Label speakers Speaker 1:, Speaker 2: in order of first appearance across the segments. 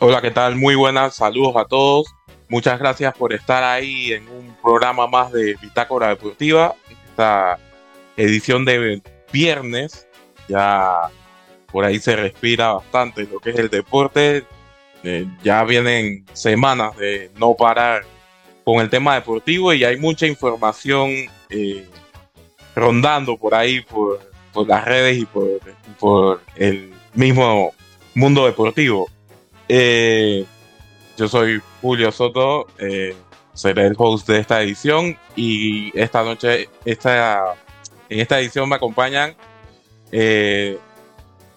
Speaker 1: Hola, ¿qué tal? Muy buenas, saludos a todos. Muchas gracias por estar ahí en un programa más de Bitácora Deportiva, esta edición de viernes. Ya por ahí se respira bastante lo que es el deporte. Eh, ya vienen semanas de no parar con el tema deportivo y hay mucha información eh, rondando por ahí, por, las redes y por, el mismo mundo deportivo. Eh, yo soy Julio Soto, seré el host de esta edición y esta noche, esta, en esta edición me acompañan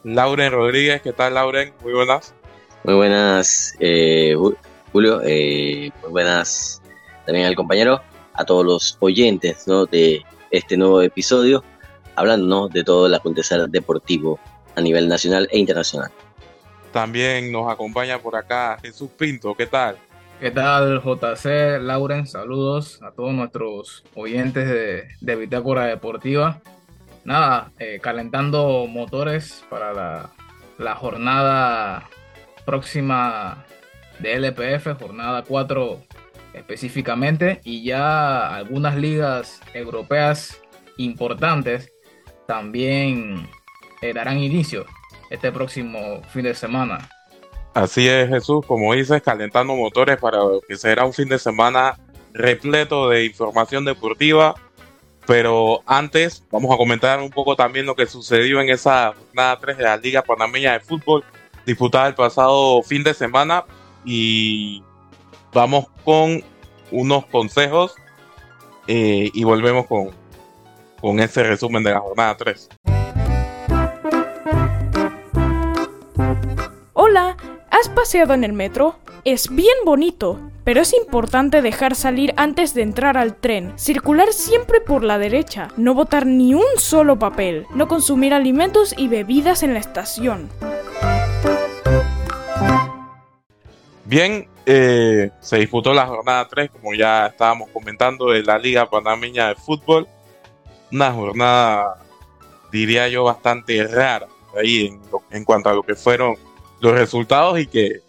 Speaker 1: Lauren Rodríguez. ¿Qué tal, Lauren? Muy buenas.
Speaker 2: Muy buenas, eh, Julio. Eh, muy buenas también al compañero, a todos los oyentes de este nuevo episodio, hablando de todo el acontecer deportivo a nivel nacional e internacional.
Speaker 1: También nos acompaña por acá Jesús Pinto. ¿Qué tal?
Speaker 3: ¿Qué tal, JC? Lauren, saludos a todos nuestros oyentes de, de Bitácora Deportiva. Nada, eh, calentando motores para la, la jornada próxima de LPF, jornada 4 específicamente, y ya algunas ligas europeas importantes también eh, darán inicio este próximo fin de semana.
Speaker 1: Así es, Jesús, como dices, calentando motores para que será un fin de semana repleto de información deportiva. Pero antes, vamos a comentar un poco también lo que sucedió en esa jornada 3 de la Liga Panameña de Fútbol, disputada el pasado fin de semana y vamos con unos consejos eh, y volvemos con, con ese resumen de la jornada 3.
Speaker 4: Hola, ¿has paseado en el metro? Es bien bonito, pero es importante dejar salir antes de entrar al tren, circular siempre por la derecha, no botar ni un solo papel, no consumir alimentos y bebidas en la estación.
Speaker 1: Bien, eh, se disputó la jornada 3, como ya estábamos comentando, de la Liga Panameña de Fútbol. Una jornada, diría yo, bastante rara ahí en, en cuanto a lo que fueron los resultados y que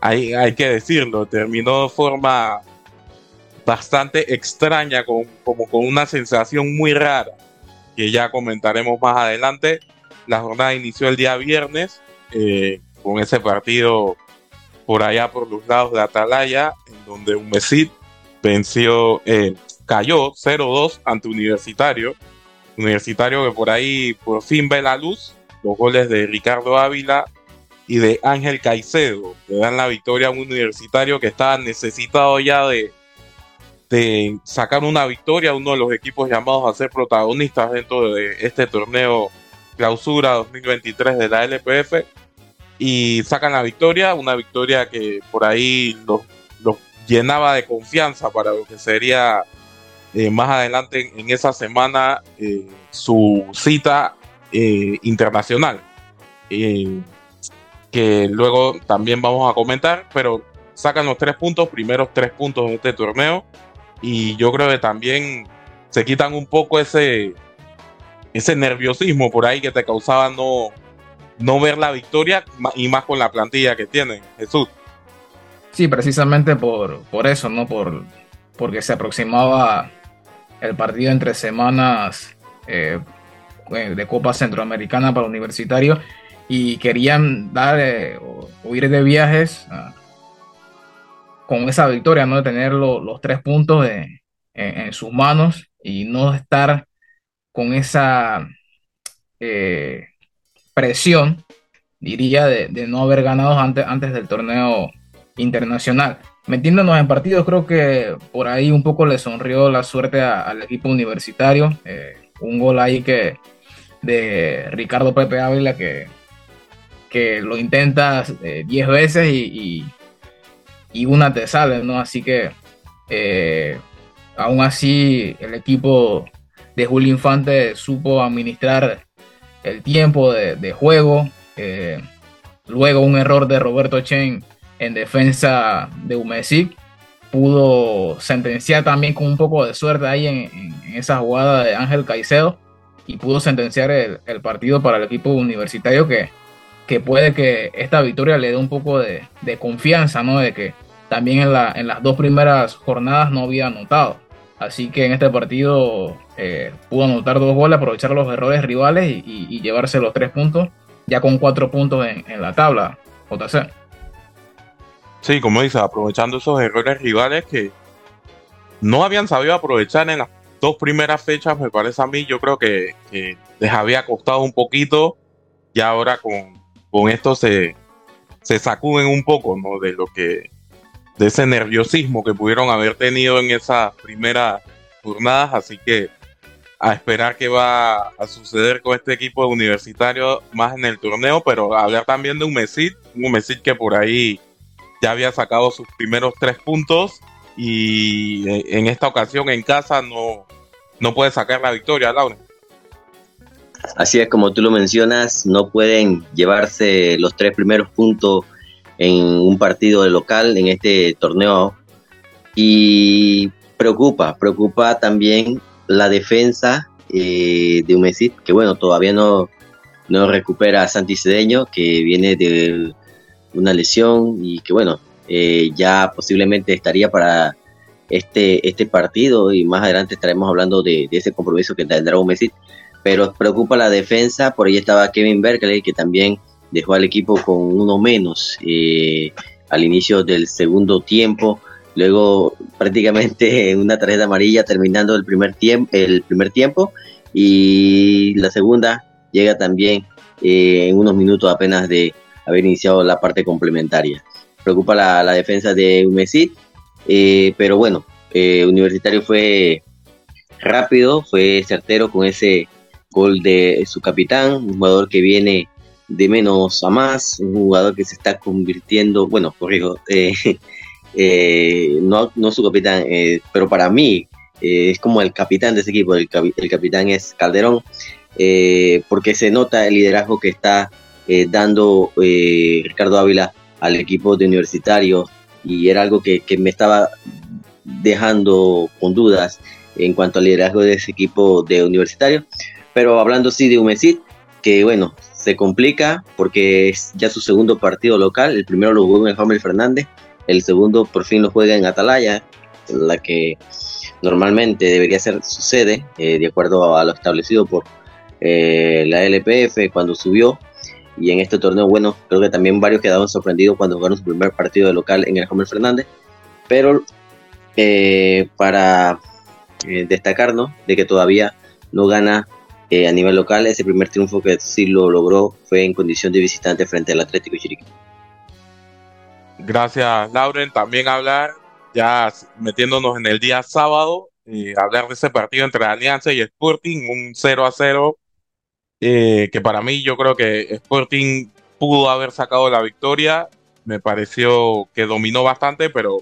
Speaker 1: hay, hay que decirlo, terminó de forma bastante extraña, con, como con una sensación muy rara, que ya comentaremos más adelante. La jornada inició el día viernes eh, con ese partido por allá por los lados de Atalaya, en donde un Mesit venció, eh, cayó 0-2 ante Universitario. Universitario que por ahí por fin ve la luz. Los goles de Ricardo Ávila y de Ángel Caicedo. Le dan la victoria a un universitario que estaba necesitado ya de, de sacar una victoria, uno de los equipos llamados a ser protagonistas dentro de este torneo clausura 2023 de la LPF y sacan la victoria, una victoria que por ahí los, llenaba de confianza para lo que sería eh, más adelante en, esa semana eh, su cita eh, internacional, que luego también vamos a comentar, pero sacan los tres puntos, primeros tres puntos de este torneo, y yo creo que también se quitan un poco ese, ese nerviosismo por ahí que te causaba no no ver la victoria y más con la plantilla que tienen, Jesús.
Speaker 3: Sí, precisamente por, por eso, ¿no? Por, porque se aproximaba el partido entre semanas eh, de Copa Centroamericana para Universitario y querían dar eh, o, ir de viajes ah, con esa victoria, ¿no? De tener los tres puntos en, sus manos y no estar con esa presión, diría, de, no haber ganado antes, antes del torneo internacional. Metiéndonos en partidos, creo que por ahí un poco le sonrió la suerte al equipo universitario. Eh, un gol ahí que de Ricardo Pepe Ávila que, que lo intenta 10 eh, veces y, y, una te sale, ¿no? Así que eh, aún así el equipo de Julio Infante supo administrar el tiempo de, juego. Eh, luego un error de Roberto Chen en defensa de Umesic pudo sentenciar también con un poco de suerte ahí en, esa jugada de Ángel Caicedo y pudo sentenciar el, partido para el equipo universitario que que puede que esta victoria le dé un poco de, confianza, ¿no? De que también en, la, en las dos primeras jornadas no había anotado. Así que en este partido eh, pudo anotar dos goles, aprovechar los errores rivales y, llevarse los tres puntos, ya con cuatro puntos en, en la tabla, JC.
Speaker 1: Sí, como dices, aprovechando esos errores rivales que no habían sabido aprovechar en las dos primeras fechas, me parece a mí, yo creo que, les había costado un poquito y ahora con, con esto se, se sacuden un poco, ¿no? De lo que, de ese nerviosismo que pudieron haber tenido en esas primeras jornadas, así que a esperar qué va a suceder con este equipo universitario más en el torneo, pero hablar también de un Mesit, un Mesit que por ahí ya había sacado sus primeros tres puntos y eh, en esta ocasión en casa no, no puede sacar la victoria, Laura.
Speaker 2: Así es como tú lo mencionas, no pueden llevarse los tres primeros puntos en un partido de local en este torneo. Y preocupa, preocupa también la defensa eh, de Humesit, que bueno, todavía no, no recupera a Santi Cedeño, que viene de una lesión y que bueno, eh, ya posiblemente estaría para este, este partido. Y más adelante estaremos hablando de, ese compromiso que tendrá un Messi, pero preocupa la defensa, por ahí estaba Kevin Berkeley que también dejó al equipo con uno menos eh, al inicio del segundo tiempo, luego prácticamente en una tarjeta amarilla terminando el primer, tiempo el primer tiempo. Y la segunda llega también eh, en unos minutos apenas de haber iniciado la parte complementaria. Preocupa la, defensa de Humesit eh, pero bueno, Universitario fue rápido, fue certero con ese gol de su capitán, un jugador que viene de menos a más, un jugador que se está convirtiendo, bueno, corrijo, eh, no, no su capitán, pero para mí es como el capitán de ese equipo, el, el capitán es Calderón, porque se nota el liderazgo que está dando Ricardo Ávila al equipo de Universitario, y era algo que, me estaba dejando con dudas en cuanto al liderazgo de ese equipo de universitario. Pero hablando sí de Humesit, que bueno, se complica porque es ya su segundo partido local. El primero lo jugó en el Hamel Fernández, el segundo por fin lo juega en Atalaya, la que normalmente debería ser su sede, eh, de acuerdo a lo establecido por eh, la LPF cuando subió. Y en este torneo, bueno, creo que también varios quedaron sorprendidos cuando jugaron su primer partido de local en el Homer Fernández, pero eh, para destacarnos de que todavía no gana eh, a nivel local, ese primer triunfo que sí lo logró fue en condición de visitante frente al Atlético Chiriquí.
Speaker 1: Gracias, Lauren. También hablar, ya metiéndonos en el día sábado, hablar de ese partido entre Alianza y Sporting, un 0 a 0 eh, que para mí yo creo que Sporting pudo haber sacado la victoria. Me pareció que dominó bastante, pero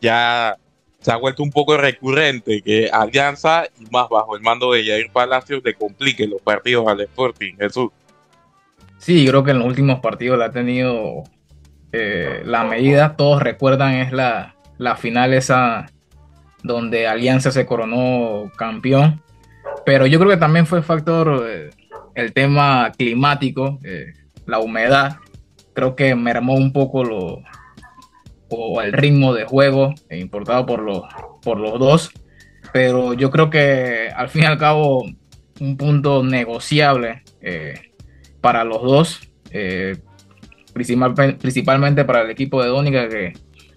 Speaker 1: ya se ha vuelto un poco recurrente que Alianza y más bajo el mando de Jair Palacios le complique los partidos al Sporting. Jesús.
Speaker 3: Sí, creo que en los últimos partidos la ha tenido eh, la medida. Todos recuerdan es la, la final esa donde Alianza se coronó campeón pero yo creo que también fue factor eh, el tema climático, eh, la humedad. Creo que mermó un poco lo, o el ritmo de juego eh, importado por los, por los dos. Pero yo creo que al fin y al cabo un punto negociable para los dos, principalmente para el equipo de Dónica que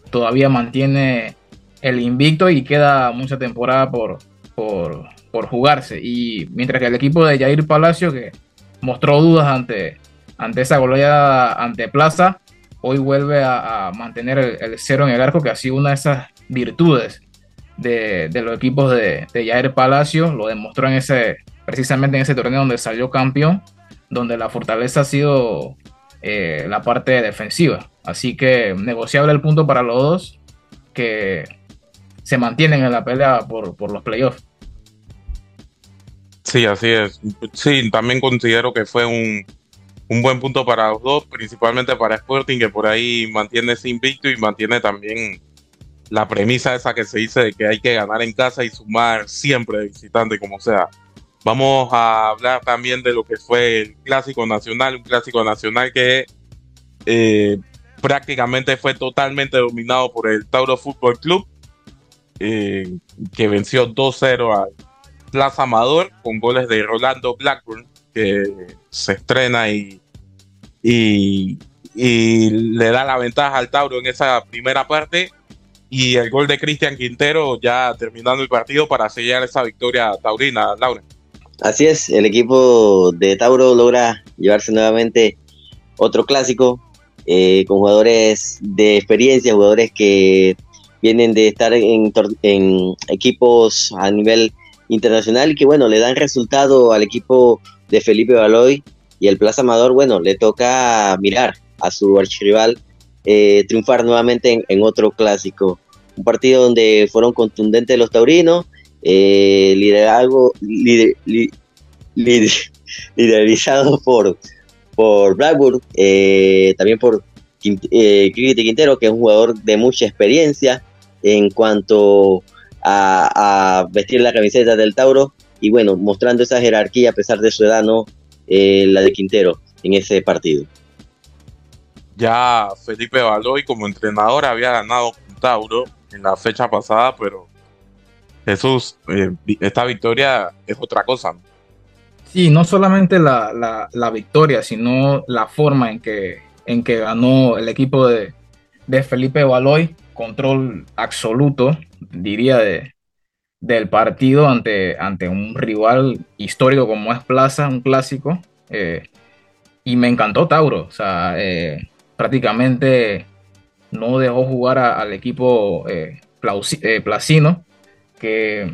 Speaker 3: todavía mantiene el invicto y queda mucha temporada por, por, por jugarse. Y mientras que el equipo de Jair Palacio, que mostró dudas ante, ante esa goleada ante Plaza, hoy vuelve a, mantener el, cero en el arco, que ha sido una de esas virtudes de, los equipos de, de, Palacio. Lo demostró en ese, precisamente en ese torneo donde salió campeón, donde la fortaleza ha sido eh, la parte defensiva. Así que negociable el punto para los dos que se mantienen en la pelea por, por los playoffs.
Speaker 1: Sí, así es. Sí, también considero que fue un, buen punto para los dos, principalmente para Sporting, que por ahí mantiene ese invicto y mantiene también la premisa esa que se dice de que hay que ganar en casa y sumar siempre de visitante, como sea. Vamos a hablar también de lo que fue el Clásico Nacional, un Clásico Nacional que eh, prácticamente fue totalmente dominado por el Tauro Fútbol Club, eh, que venció 2-0 al Plaza Amador con goles de Rolando Blackburn, que se estrena y, y, le da la ventaja al Tauro en esa primera parte. Y el gol de Cristian Quintero ya terminando el partido para sellar esa victoria taurina, Laura.
Speaker 2: Así es, el equipo de Tauro logra llevarse nuevamente otro clásico eh, con jugadores de experiencia, jugadores que vienen de estar en, equipos a nivel internacional y que bueno, le dan resultado al equipo de Felipe Baloy y el Plaza Amador, bueno, le toca mirar a su archirrival eh, triunfar nuevamente en, otro clásico. Un partido donde fueron contundentes los taurinos, eh, liderazgo, liderizado por, por Blackburn, eh, también por eh, Quintero, que es un jugador de mucha experiencia en cuanto a, vestir la camiseta del Tauro y bueno, mostrando esa jerarquía a pesar de su edad, ¿no? Eh, la de Quintero en ese partido.
Speaker 1: Ya Felipe Baloy como entrenador había ganado con Tauro en la fecha pasada, pero Jesús, eh, esta victoria es otra cosa.
Speaker 3: Sí, no solamente la, la, victoria, sino la forma en que, en que ganó el equipo de, de Felipe Baloy, control absoluto, diría, de, del partido ante, ante un rival histórico como es Plaza, un clásico. Eh, y me encantó Tauro, o sea, eh, prácticamente no dejó jugar al equipo eh, placino que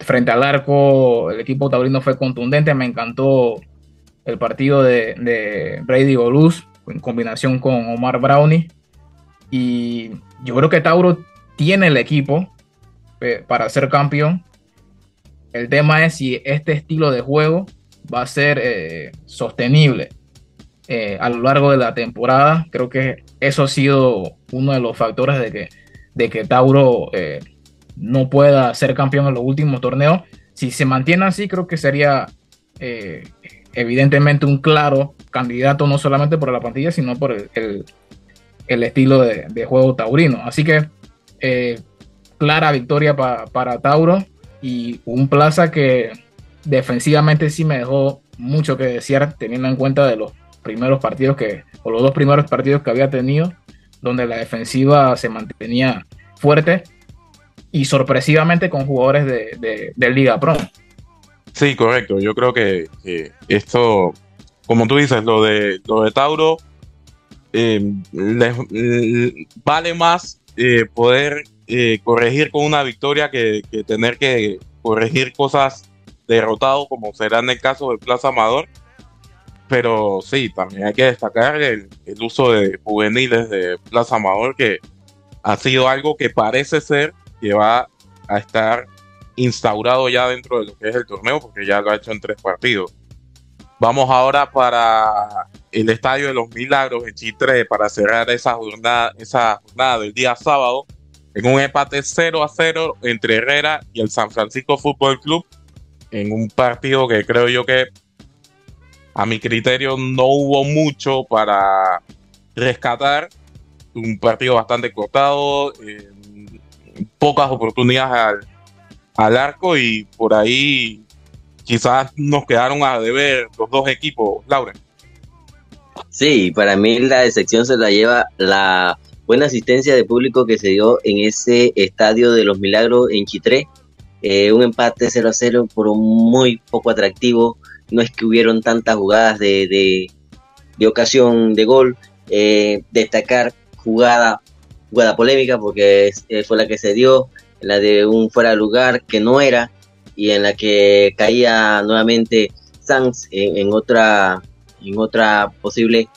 Speaker 3: frente al arco el equipo taurino fue contundente. Me encantó el partido de, Brady Goluz en combinación con Omar Brownie. Y yo creo que Tauro tiene el equipo para ser campeón. El tema es si este estilo de juego va a ser eh, sostenible eh, a lo largo de la temporada. Creo que eso ha sido uno de los factores de que, de que Tauro no pueda ser campeón en los últimos torneos. Si se mantiene así, creo que sería eh, evidentemente un claro candidato, no solamente por la plantilla, sino por el, estilo de, juego taurino. Así que eh, clara victoria para Tauro y un plaza que defensivamente sí me dejó mucho que desear, teniendo en cuenta de los primeros partidos que, o los dos primeros partidos que había tenido, donde la defensiva se mantenía fuerte y sorpresivamente con jugadores de, de, Liga Pro.
Speaker 1: Sí, correcto. Yo creo que, esto, como tú dices, lo de, lo de Tauro, eh, vale más eh, poder eh, corregir con una victoria que, tener que corregir cosas derrotado, como será en el caso del Plaza Amador. Pero sí, también hay que destacar el, el uso de juveniles de Plaza Amador, que ha sido algo que parece ser que va a estar instaurado ya dentro de lo que es el torneo, porque ya lo ha hecho en tres partidos. Vamos ahora para el Estadio de los Milagros en Chitre para cerrar esa jornada, esa jornada del día sábado en un empate 0 a 0 entre Herrera y el San Francisco Fútbol Club en un partido que creo yo que a mi criterio no hubo mucho para rescatar. Un partido bastante cortado, eh, pocas oportunidades al, arco y por ahí quizás nos quedaron a deber los dos equipos, Laura.
Speaker 2: Sí, para mí la decepción se la lleva la buena asistencia de público que se dio en ese estadio de los Milagros en Chitré. Eh, un empate 0 a 0 por un muy poco atractivo. No es que hubieron tantas jugadas de, de, ocasión de gol. Eh, destacar jugada jugada polémica porque eh, fue la que se dio, la de un fuera de lugar que no era y en la que caía nuevamente Sanz en, otra en otra posible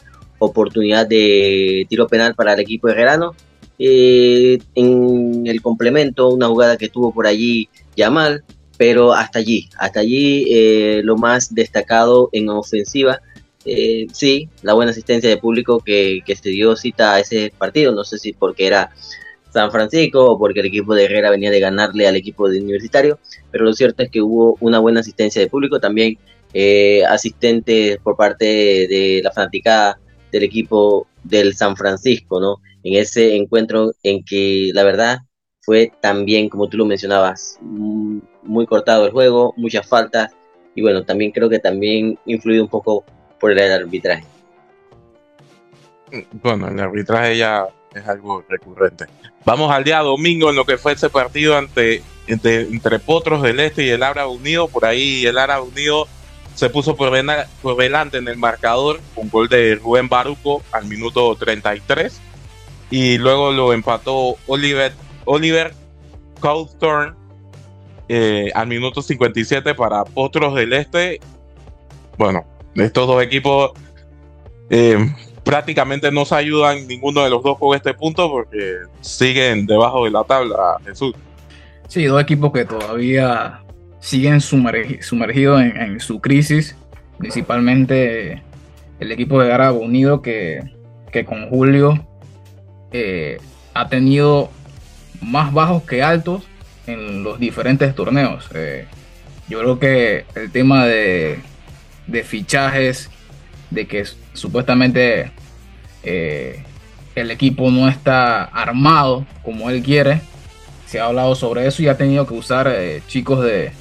Speaker 2: oportunidad de tiro penal para el equipo herrerano. Eh, en el complemento, una jugada que tuvo por allí Yamal, pero hasta allí, hasta allí eh, lo más destacado en ofensiva. Eh, sí, la buena asistencia de público que, se dio cita a ese partido, no sé si porque era San Francisco o porque el equipo de Herrera venía de ganarle al equipo de Universitario, pero lo cierto es que hubo una buena asistencia de público, también eh, asistentes por parte de la fanaticada del equipo del San Francisco, ¿no? En ese encuentro en que la verdad fue también, como tú lo mencionabas, mm, muy cortado el juego, muchas faltas, y bueno, también creo que también influido un poco por el arbitraje.
Speaker 1: Bueno, el arbitraje ya es algo recurrente. Vamos al día domingo en lo que fue ese partido ante, entre, Potros del Este y el Árabe Unido. Por ahí el Árabe Unido se puso por, delante en el marcador con gol de Rubén Baruco al minuto 33 y luego lo empató Oliver, Oliver Cawthorn eh, al minuto 57 para Potros del Este. Bueno, estos dos equipos eh, prácticamente no se ayudan ninguno de los dos con este punto porque siguen debajo de la tabla, Jesús.
Speaker 3: Sí, dos equipos que todavía siguen sumergidos en, su crisis, principalmente el equipo de Arabo Unido que, con Julio eh, ha tenido más bajos que altos en los diferentes torneos. Eh, yo creo que el tema de, de fichajes, de que supuestamente eh, el equipo no está armado como él quiere, se ha hablado sobre eso y ha tenido que usar chicos de,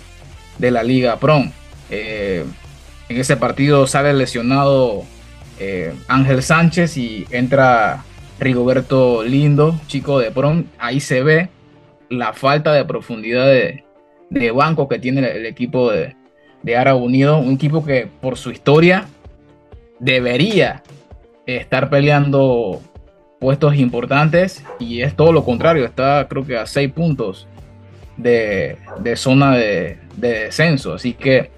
Speaker 3: de la Liga PROM. Eh, en ese partido sale lesionado eh, Ángel Sánchez y entra Rigoberto Lindo, chico de PROM. Ahí se ve la falta de profundidad de, banco que tiene el, equipo de, de Ara Unido, un equipo que por su historia debería estar peleando puestos importantes y es todo lo contrario, está creo que a seis puntos de, zona de, descenso. Así que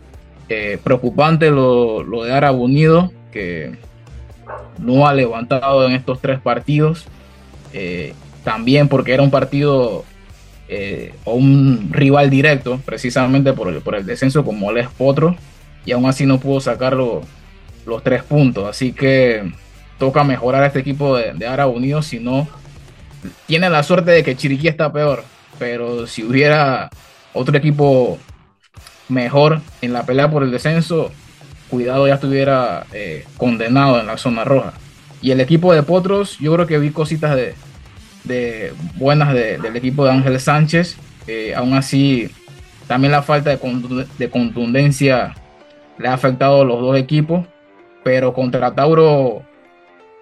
Speaker 3: eh, preocupante lo, de Árabe Unido, que no ha levantado en estos tres partidos. Eh, también porque era un partido eh, o un rival directo, precisamente por el, por descenso como es Potro, y aún así no pudo sacar los tres puntos. Así que toca mejorar este equipo de, de Árabe Unido, si no, tiene la suerte de que Chiriquí está peor pero si hubiera otro equipo mejor en la pelea por el descenso, cuidado ya estuviera eh, condenado en la zona roja. Y el equipo de Potros, yo creo que vi cositas de, buenas del equipo de Ángel Sánchez. Eh, aún así, también la falta de, contundencia le ha afectado a los dos equipos. Pero contra Tauro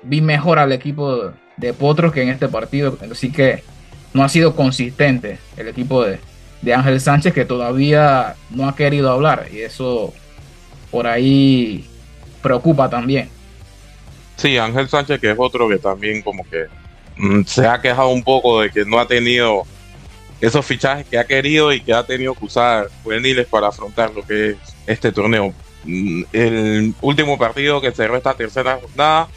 Speaker 3: vi mejor al equipo de Potros que en este partido. Así que no ha sido consistente el equipo de, Ángel Sánchez que todavía no ha querido hablar y eso por ahí preocupa también.
Speaker 1: Sí, Ángel Sánchez que es otro que también como que mm, se ha quejado un poco de que no ha tenido esos fichajes que ha querido y que ha tenido que usar juveniles para afrontar lo que es este torneo. Mm, el último partido que cerró esta tercera jornada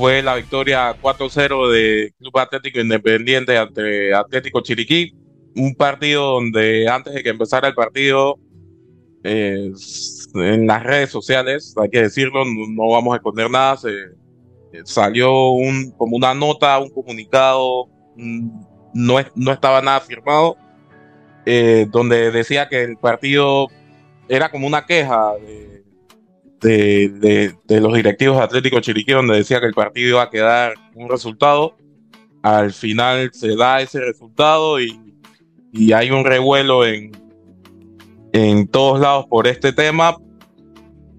Speaker 1: fue la victoria 4-0 de Club Atlético Independiente ante Atlético Chiriquí. Un partido donde antes de que empezara el partido, eh, en las redes sociales, hay que decirlo, no, vamos a esconder nada, se, eh, salió un, como una nota, un comunicado, no, no estaba nada firmado, eh, donde decía que el partido era como una queja de, los directivos de Atlético Chiriquí, donde decía que el partido iba a quedar un resultado. Al final se da ese resultado y, hay un revuelo en, en todos lados por este tema.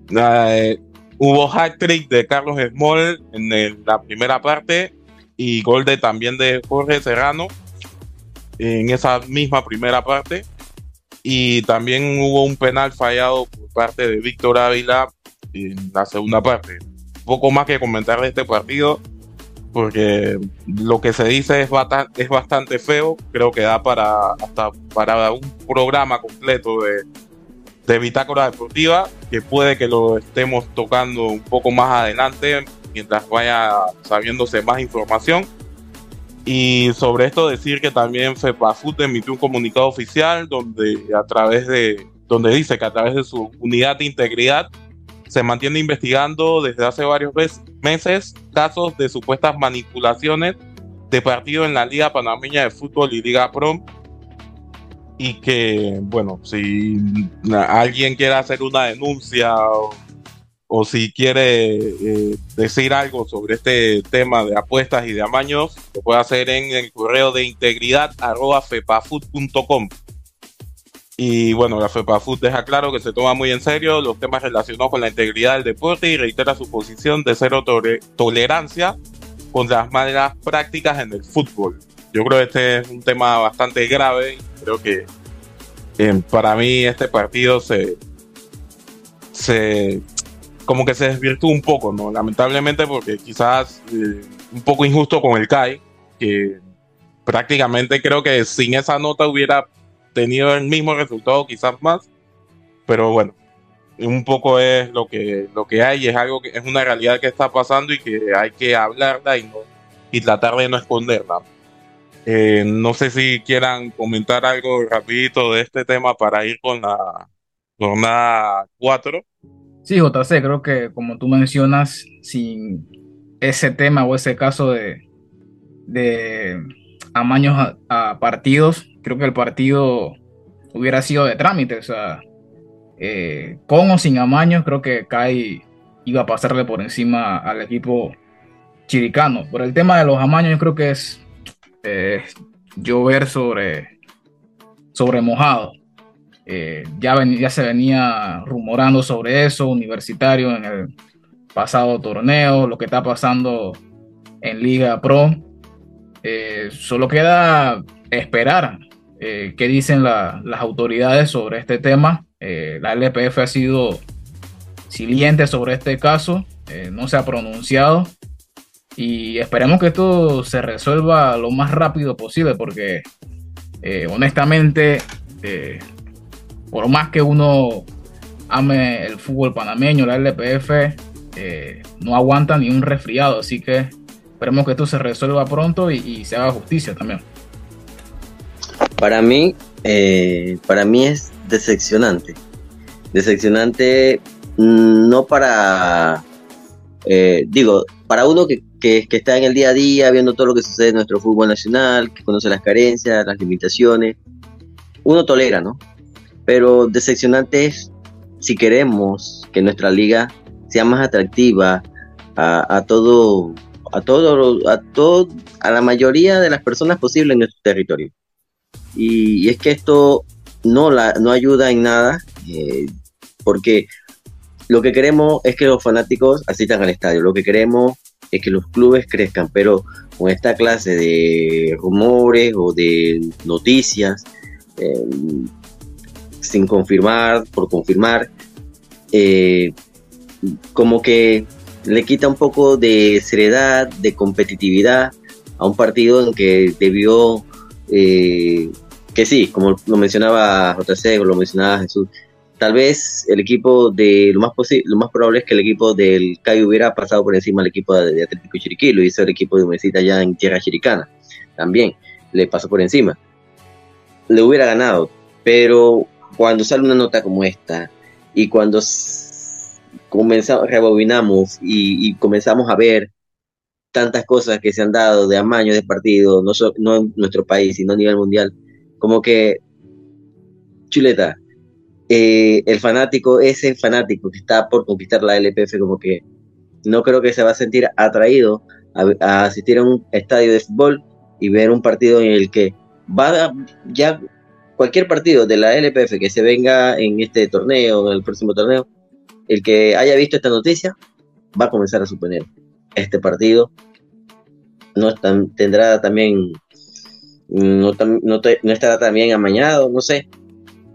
Speaker 1: Eh, hubo hat trick de Carlos Small en la primera parte y gol de, también de Jorge Serrano en esa misma primera parte. Y también hubo un penal fallado por parte de Víctor Ávila en la segunda parte. Poco más que comentar de este partido, porque lo que se dice es, bastante, es bastante feo. Creo que da para hasta para un programa completo de, de bitácora deportiva, que puede que lo estemos tocando un poco más adelante mientras vaya sabiéndose más información. Y sobre esto decir que también FEPAFUT emitió un comunicado oficial donde a través de donde dice que a través de su unidad de integridad se mantiene investigando desde hace varios meses casos de supuestas manipulaciones de partido en la Liga Panameña de Fútbol y Liga Pro. Y que, bueno, si alguien quiere hacer una denuncia o, si quiere eh, decir algo sobre este tema de apuestas y de amaños, lo puede hacer en el correo de integridad. Y bueno, la FEPAFUT deja claro que se toma muy en serio los temas relacionados con la integridad del deporte y reitera su posición de cero tolerancia contra las malas prácticas en el fútbol. Yo creo que este es un tema bastante grave. Creo que eh, para mí este partido se, se como que se desvirtuó un poco, ¿no? Lamentablemente porque quizás eh, un poco injusto con el CAI, que prácticamente creo que sin esa nota hubiera tenido el mismo resultado, quizás más, pero bueno, un poco es lo que, lo que hay, es algo que es una realidad que está pasando y que hay que hablarla y, no, y tratar de no esconderla. Eh, no sé si quieran comentar algo rapidito de este tema para ir con la jornada 4.
Speaker 3: Sí, JC, creo que como tú mencionas, sin ese tema o ese caso de, de amaños a partidos, creo que el partido hubiera sido de trámite, o sea, eh, con o sin amaños, creo que Kai iba a pasarle por encima al equipo chiricano. Por el tema de los amaños, yo creo que es eh, llover sobre, sobre mojado. Eh, ya, ya se venía rumorando sobre eso, universitario en el pasado torneo, lo que está pasando en Liga Pro. solo queda esperar eh, qué dicen las autoridades sobre este tema. Eh, la LPF ha sido siliente sobre este caso, eh, no se ha pronunciado y esperemos que esto se resuelva lo más rápido posible porque honestamente, por más que uno ame el fútbol panameño, la LPF no aguanta ni un resfriado, así que esperemos que esto se resuelva pronto y se haga justicia también.
Speaker 2: Para mí, eh, para mí es decepcionante. Decepcionante mm, no para, eh, digo, para uno que, que, está en el día a día viendo todo lo que sucede en nuestro fútbol nacional, que conoce las carencias, las limitaciones, uno tolera, ¿no? Pero decepcionante es si queremos que nuestra liga sea más atractiva a, a todo, a todo, a todo, a la mayoría de las personas posibles en nuestro territorio. Y, es que esto no, la, no ayuda en nada, eh, porque lo que queremos es que los fanáticos asistan al estadio, lo que queremos es que los clubes crezcan, pero con esta clase de rumores o de noticias, eh, sin confirmar, por confirmar, eh, como que le quita un poco de seriedad, de competitividad a un partido en que debió eh, que sí, como lo mencionaba JC, lo mencionaba Jesús, tal vez el equipo de lo más posible, lo más probable es que el equipo del CAI hubiera pasado por encima del equipo de, Atlético Chiriquí, lo hizo el equipo de Universita allá en tierra chiricana, también le pasó por encima. Le hubiera ganado, pero cuando sale una nota como esta y cuando comenzamos, rebobinamos y comenzamos a ver tantas cosas que se han dado de amaño de partido, no, no en nuestro país, sino a nivel mundial, como que, chuleta, eh, el fanático, ese fanático que está por conquistar la LPF, como que no creo que se va a sentir atraído a, asistir a un estadio de fútbol y ver un partido en el que va a, ya cualquier partido de la LPF que se venga en este torneo, en el próximo torneo, el que haya visto esta noticia va a comenzar a suponer este partido. No tendrá también no, no, estará también amañado, no sé.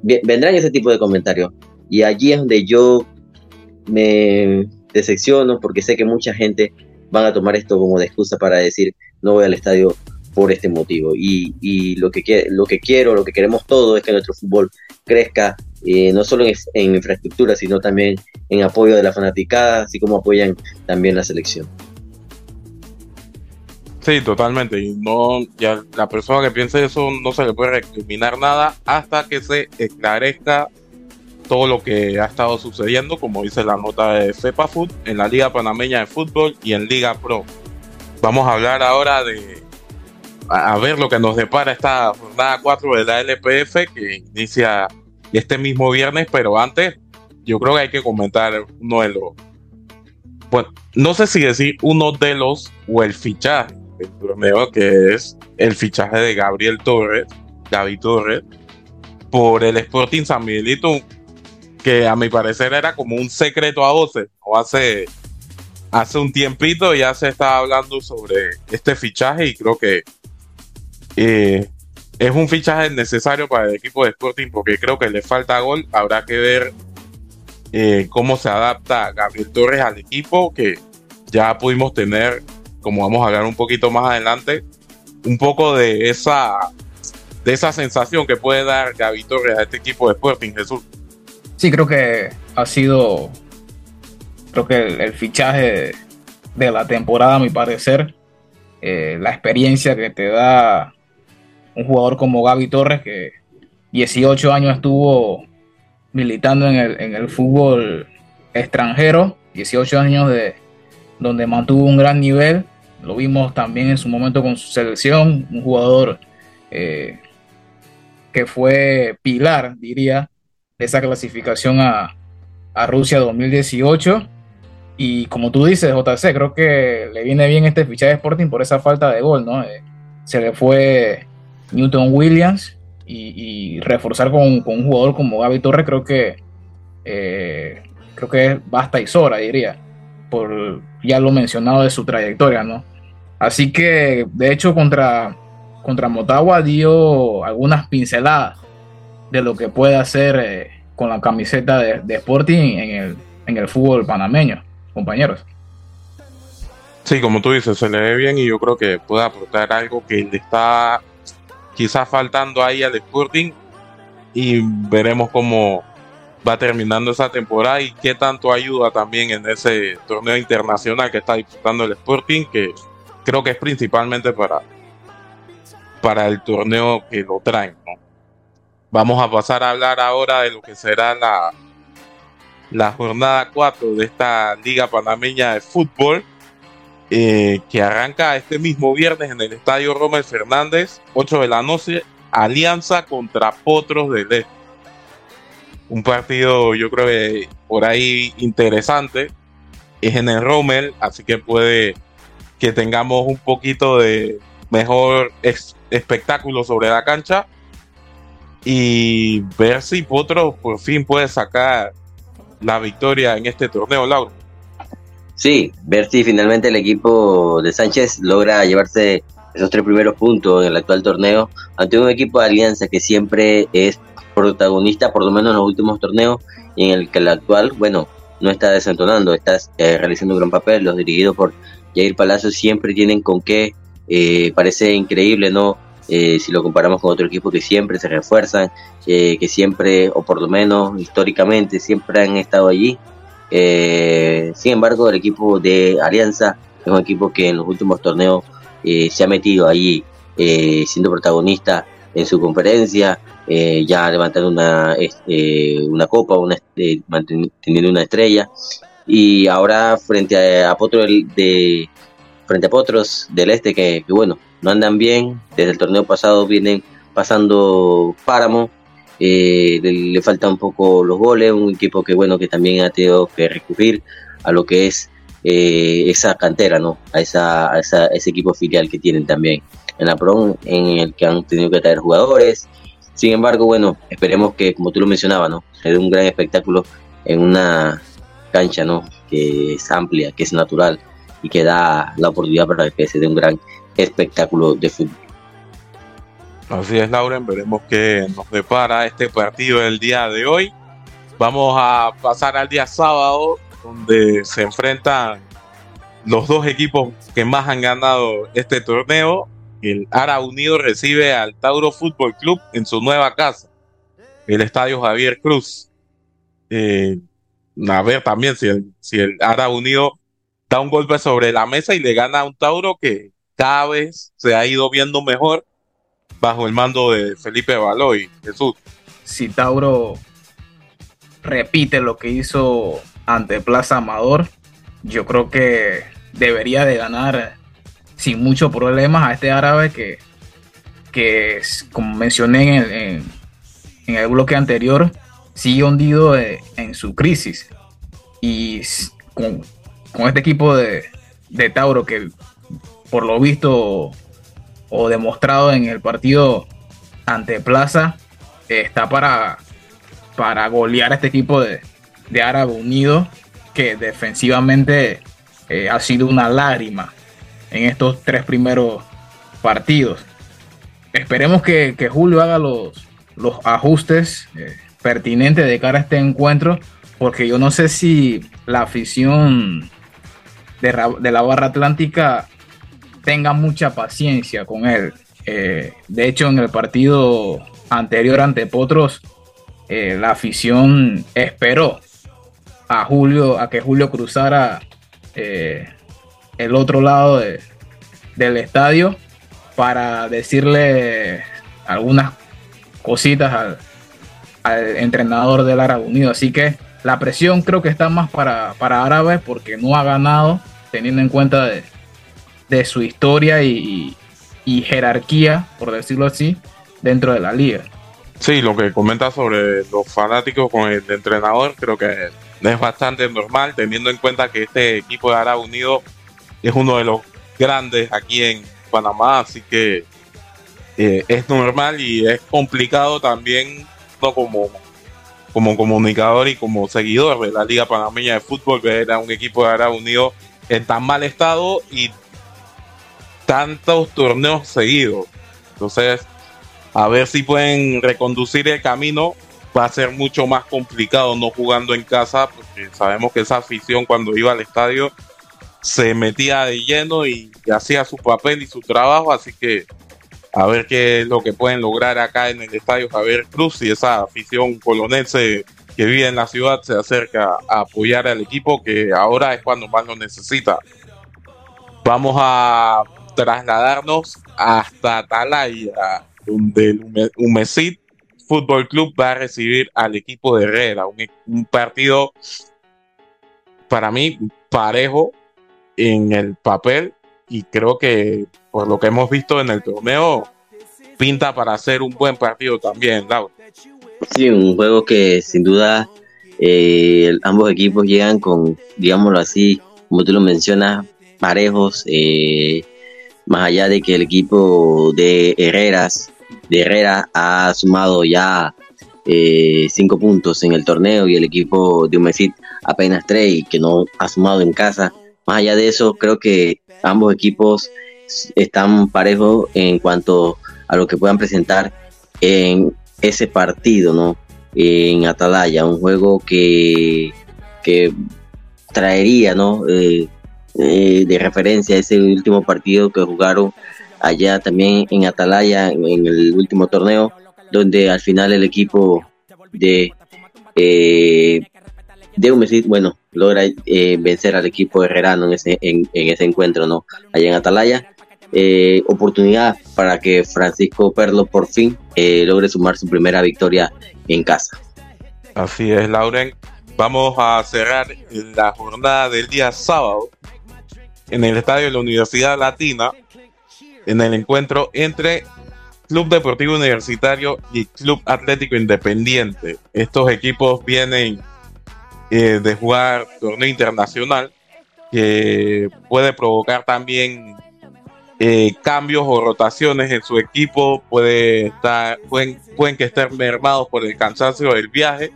Speaker 2: Vendrán ese tipo de comentarios. Y allí es donde yo me decepciono porque sé que mucha gente van a tomar esto como de excusa para decir no voy al estadio por este motivo. Y, y lo, que, lo que quiero, lo que queremos todos es que nuestro fútbol crezca, eh, no solo en infraestructura, sino también en apoyo de la fanaticada, así como apoyan también la selección.
Speaker 1: Sí, totalmente. Y no, ya la persona que piense eso no se le puede recriminar nada hasta que se esclarezca todo lo que ha estado sucediendo, como dice la nota de FEPA Food, en la Liga Panameña de Fútbol y en Liga Pro. Vamos a hablar ahora de a ver lo que nos depara esta jornada 4 de la LPF que inicia este mismo viernes, pero antes yo creo que hay que comentar uno de los, bueno, no sé si decir uno de los o el fichaje del torneo, que es el fichaje de Gabriel Torres, Gaby Torres, por el Sporting San Miguelito, que a mi parecer era como un secreto a voces, o hace, hace un tiempito ya se estaba hablando sobre este fichaje y creo que eh, es un fichaje necesario para el equipo de Sporting porque creo que le falta gol. Habrá que ver eh, cómo se adapta Gabriel Torres al equipo, que ya pudimos tener, como vamos a hablar un poquito más adelante, un poco de esa, de esa sensación que puede dar Gabriel Torres a este equipo de Sporting, Jesús.
Speaker 3: Sí, creo que ha sido, creo que el, fichaje de la temporada, a mi parecer, eh, la experiencia que te da un jugador como Gaby Torres, que 18 años estuvo militando en el, fútbol extranjero, 18 años de donde mantuvo un gran nivel, lo vimos también en su momento con su selección, un jugador eh, que fue pilar, diría, de esa clasificación a, Rusia 2018. Y como tú dices, JC, creo que le viene bien este fichaje de Sporting por esa falta de gol, ¿no? Eh, se le fue Newton Williams y, reforzar con, un jugador como Gaby Torres, creo que eh, creo que basta y sobra, diría, por ya lo mencionado de su trayectoria, ¿no? Así que, de hecho, contra, contra Motagua dio algunas pinceladas de lo que puede hacer eh, con la camiseta de, Sporting en el, en el fútbol panameño, compañeros.
Speaker 1: Sí, como tú dices, se le ve bien y yo creo que puede aportar algo que le está quizás faltando ahí al Sporting y veremos cómo va terminando esa temporada y qué tanto ayuda también en ese torneo internacional que está disputando el Sporting, que creo que es principalmente para, para el torneo que lo traen. Vamos a pasar a hablar ahora de lo que será la, la jornada 4 de esta Liga Panameña de Fútbol eh, que arranca este mismo viernes en el Estadio Romel Fernández, 8 de la noche, Alianza contra Potros del Este. Un partido, yo creo que por ahí interesante. Es en el Rommel, así que puede que tengamos un poquito de mejor espectáculo sobre la cancha y ver si Potros por fin puede sacar la victoria en este torneo, Laura.
Speaker 2: Sí, ver si finalmente el equipo de Sánchez logra llevarse esos tres primeros puntos en el actual torneo ante un equipo de Alianza que siempre es protagonista, por lo menos en los últimos torneos, y en el que el actual, bueno, no está desentonando, está eh, realizando un gran papel. Los dirigidos por Jair Palacio siempre tienen con qué, eh, parece increíble, ¿no? Eh, si lo comparamos con otro equipo que siempre se refuerzan, que siempre, o por lo menos históricamente, siempre han estado allí eh, sin embargo, el equipo de Alianza es un equipo que en los últimos torneos eh, se ha metido eh, siendo protagonista en su conferencia, ya levantando una, una copa, una, teniendo una estrella. Y ahora frente a, Potros de, frente a Potros del Este, que, bueno, no andan bien, desde el torneo pasado vienen pasando páramo, eh, le, falta un poco los goles, un equipo que bueno que también ha tenido que recurrir a lo que es eh, esa cantera, ¿no? A, esa, a ese equipo filial que tienen también en la PROM, en el que han tenido que traer jugadores. Sin embargo, bueno, esperemos que, como tú lo mencionabas, ¿no? Se un gran espectáculo en una cancha, ¿no? Que es amplia, que es natural y que da la oportunidad para que se dé un gran espectáculo de fútbol.
Speaker 1: Así es, Lauren, veremos qué nos depara este partido del día de hoy. Vamos a pasar al día sábado, donde se enfrentan los dos equipos que más han ganado este torneo. El Ara Unido recibe al Tauro Fútbol Club en su nueva casa, el Estadio Javier Cruz. Eh, a ver también si el, si el Ara Unido da un golpe sobre la mesa y le gana a un Tauro que cada vez se ha ido viendo mejor bajo el mando de Felipe Baloy, Jesús.
Speaker 3: Si Tauro repite lo que hizo ante Plaza Amador, yo creo que debería de ganar sin muchos problemas a este árabe que que como mencioné en, en, el bloque anterior, sigue hundido eh, en su crisis. Y con, con este equipo de, de, Tauro que por lo visto o demostrado en el partido ante Plaza, está para, para golear a este equipo de, de Árabe Unido que defensivamente eh, ha sido una lágrima en estos tres primeros partidos. Esperemos que, Julio haga los, los ajustes eh, pertinentes de cara a este encuentro, porque yo no sé si la afición de, la barra atlántica tenga mucha paciencia con él. Eh, de hecho, en el partido anterior ante Potros, la afición esperó a Julio, a que Julio cruzara eh, el otro lado del estadio para decirle algunas cositas al, entrenador del Árabe Unido. Así que la presión creo que está más para, para Árabe porque no ha ganado, teniendo en cuenta de, su historia y, jerarquía, por decirlo así, dentro de la liga.
Speaker 1: Sí, lo que comenta sobre los fanáticos con el entrenador, creo que es bastante normal, teniendo en cuenta que este equipo de Árabe Unido es uno de los grandes aquí en Panamá, así que eh, es normal y es complicado también como, como comunicador y como seguidor de la Liga Panameña de Fútbol ver a un equipo de Árabe Unido en tan mal estado y tantos torneos seguidos. Entonces, a ver si pueden reconducir el camino va a ser mucho más complicado no jugando en casa, porque sabemos que esa afición cuando iba al estadio se metía de lleno y hacía su papel y su trabajo, así que a ver qué es lo que pueden lograr acá en el estadio Javier Cruz y esa afición colonense que vive en la ciudad se acerca a apoyar al equipo que ahora es cuando más lo necesita. Vamos a trasladarnos hasta Atalaya, donde el Humesit Fútbol Club va a recibir al equipo de Herrera. Un, partido para mí parejo en el papel y creo que por lo que hemos visto en el torneo pinta para ser un buen partido también, Laura.
Speaker 2: Sí, un juego que sin duda eh, ambos equipos llegan con, digámoslo así, como tú lo mencionas, parejos, eh, más allá de que el equipo de Herreras de Herrera ha sumado ya eh, cinco puntos en el torneo y el equipo de Humesit apenas tres y que no ha sumado en casa. Más allá de eso, creo que ambos equipos están parejos en cuanto a lo que puedan presentar en ese partido, ¿no? En Atalaya, un juego que, que traería, ¿no? Eh, eh, de referencia a ese último partido que jugaron allá también en Atalaya en el último torneo, donde al final el equipo de eh, de bueno, logra eh, vencer al equipo herrerano en ese, en, ese encuentro, ¿no? Allá en Atalaya. Eh, oportunidad para que Francisco Perlo por fin eh, logre sumar su primera victoria en casa.
Speaker 1: Así es, Lauren. Vamos a cerrar la jornada del día sábado en el estadio de la Universidad Latina en el encuentro entre Club Deportivo Universitario y Club Atlético Independiente. Estos equipos vienen eh, de jugar torneo internacional que puede provocar también eh, cambios o rotaciones en su equipo, puede estar, pueden, pueden que estén mermados por el cansancio del viaje.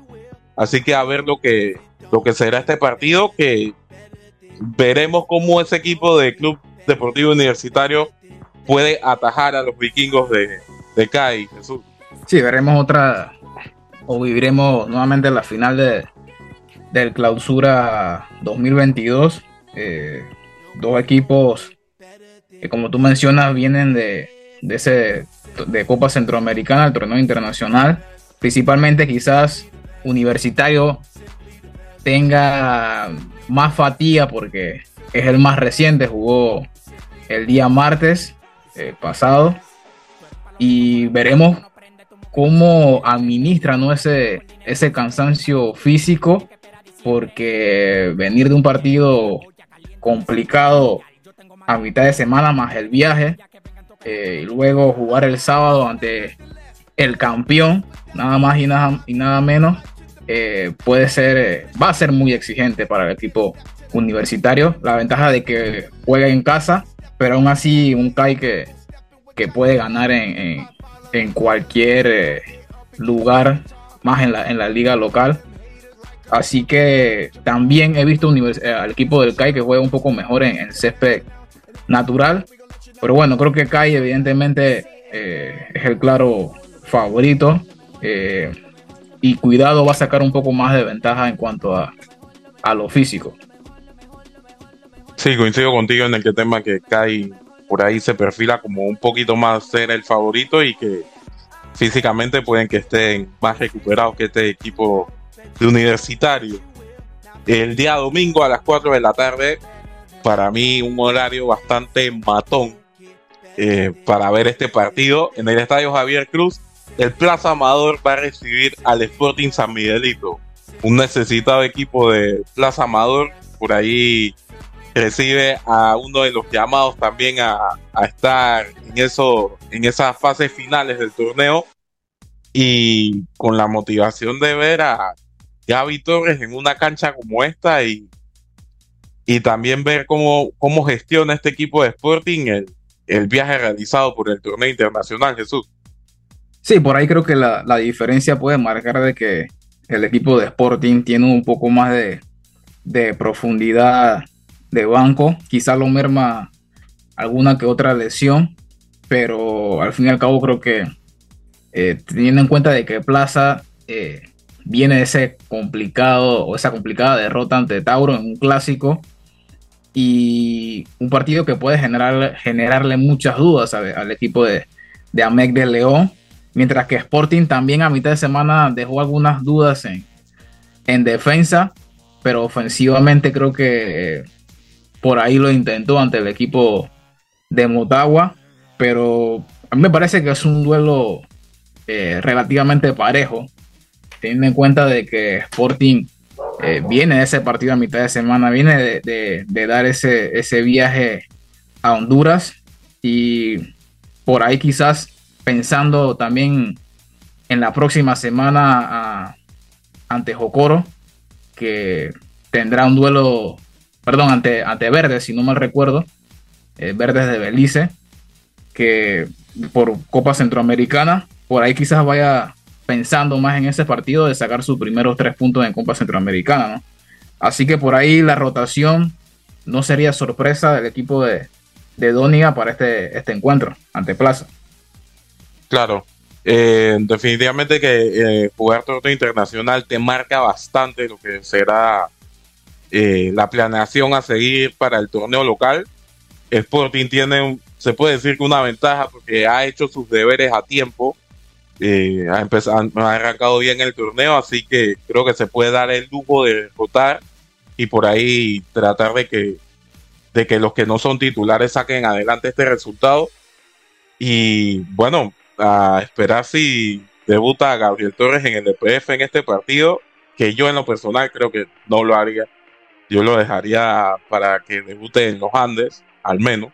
Speaker 1: Así que a ver lo que, lo que será este partido, que veremos cómo ese equipo de Club Deportivo Universitario puede atajar a los vikingos de, de CAI, Jesús.
Speaker 3: Sí, veremos otra, o viviremos nuevamente la final de, del clausura 2022. Eh, dos equipos que como tú mencionas vienen de, de, ese, de Copa Centroamericana, el torneo internacional, principalmente quizás universitario tenga más fatiga porque es el más reciente, jugó el día martes eh, pasado y veremos cómo administra ¿no? ese, ese cansancio físico porque venir de un partido complicado a mitad de semana más el viaje eh, y luego jugar el sábado ante el campeón, nada más y nada, y nada menos, eh, puede ser, va a ser muy exigente para el equipo universitario. La ventaja de que juega en casa, pero aún así un CAI que, que puede ganar en, en, cualquier eh, lugar, más en la, en la liga local. Así que también he visto al equipo del CAI que juega un poco mejor en, el césped natural. Pero bueno, creo que CAI evidentemente es el claro favorito. Eh, y cuidado va a sacar un poco más de ventaja en cuanto a, a lo físico.
Speaker 1: Sí, coincido contigo en el que tema que Kai por ahí se perfila como un poquito más ser el favorito y que físicamente pueden que estén más recuperados que este equipo de universitario. El día domingo a las 4 de la tarde, para mí un horario bastante matón eh, para ver este partido en el Estadio Javier Cruz el Plaza Amador va a recibir al Sporting San Miguelito, un necesitado equipo de Plaza Amador. Por ahí recibe a uno de los llamados también a, estar en, eso, en esas fases finales del torneo y con la motivación de ver a Gaby Torres en una cancha como esta y, y también ver cómo, cómo gestiona este equipo de Sporting el, el viaje realizado por el torneo internacional, Jesús.
Speaker 3: Sí, por ahí creo que la, diferencia puede marcar de que el equipo de Sporting tiene un poco más de, profundidad de banco. Quizá lo merma alguna que otra lesión, pero al fin y al cabo creo que eh, teniendo en cuenta de que Plaza eh, viene ese complicado o esa complicada derrota ante Tauro en un clásico y un partido que puede generar, generarle muchas dudas al equipo de, de Amec de León Mientras que Sporting también a mitad de semana dejó algunas dudas en, en defensa, pero ofensivamente creo que eh, por ahí lo intentó ante el equipo de Motagua. Pero a mí me parece que es un duelo eh, relativamente parejo, teniendo en cuenta de que Sporting eh, viene ese partido a mitad de semana, viene de, de dar ese, ese viaje a Honduras y por ahí quizás pensando también en la próxima semana ante Jocoro, que tendrá un duelo, perdón, ante, ante Verdes, si no mal recuerdo, eh, Verdes de Belice, que por Copa Centroamericana, por ahí quizás vaya pensando más en ese partido de sacar sus primeros tres puntos en Copa Centroamericana, Así que por ahí la rotación no sería sorpresa del equipo de, de para este, este encuentro ante Plaza.
Speaker 1: Claro, eh, definitivamente que eh, jugar torneo internacional te marca bastante lo que será eh, la planeación a seguir para el torneo local. Sporting tiene, se puede decir que una ventaja porque ha hecho sus deberes a tiempo, ha, empezado, ha arrancado bien el torneo, así que creo que se puede dar el lujo de votar y por ahí tratar de que, de que los que no son titulares saquen adelante este resultado. Y bueno, a esperar si debuta Gabriel Torres en el DPF en este partido, que yo en lo personal creo que no lo haría. Yo lo dejaría para que debute en los Andes, al menos.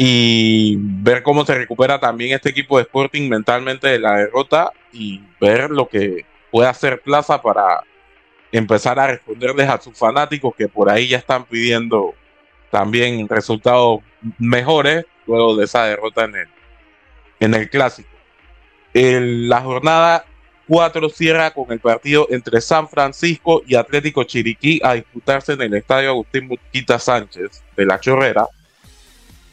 Speaker 1: Y ver cómo se recupera también este equipo de Sporting mentalmente de la derrota y ver lo que puede hacer Plaza para empezar a responderles a sus fanáticos que por ahí ya están pidiendo también resultados mejores luego de esa derrota en el, en el clásico. la jornada 4 cierra con el partido entre San Francisco y Atlético Chiriquí a disputarse en el estadio Agustín Muquita Sánchez de la Chorrera.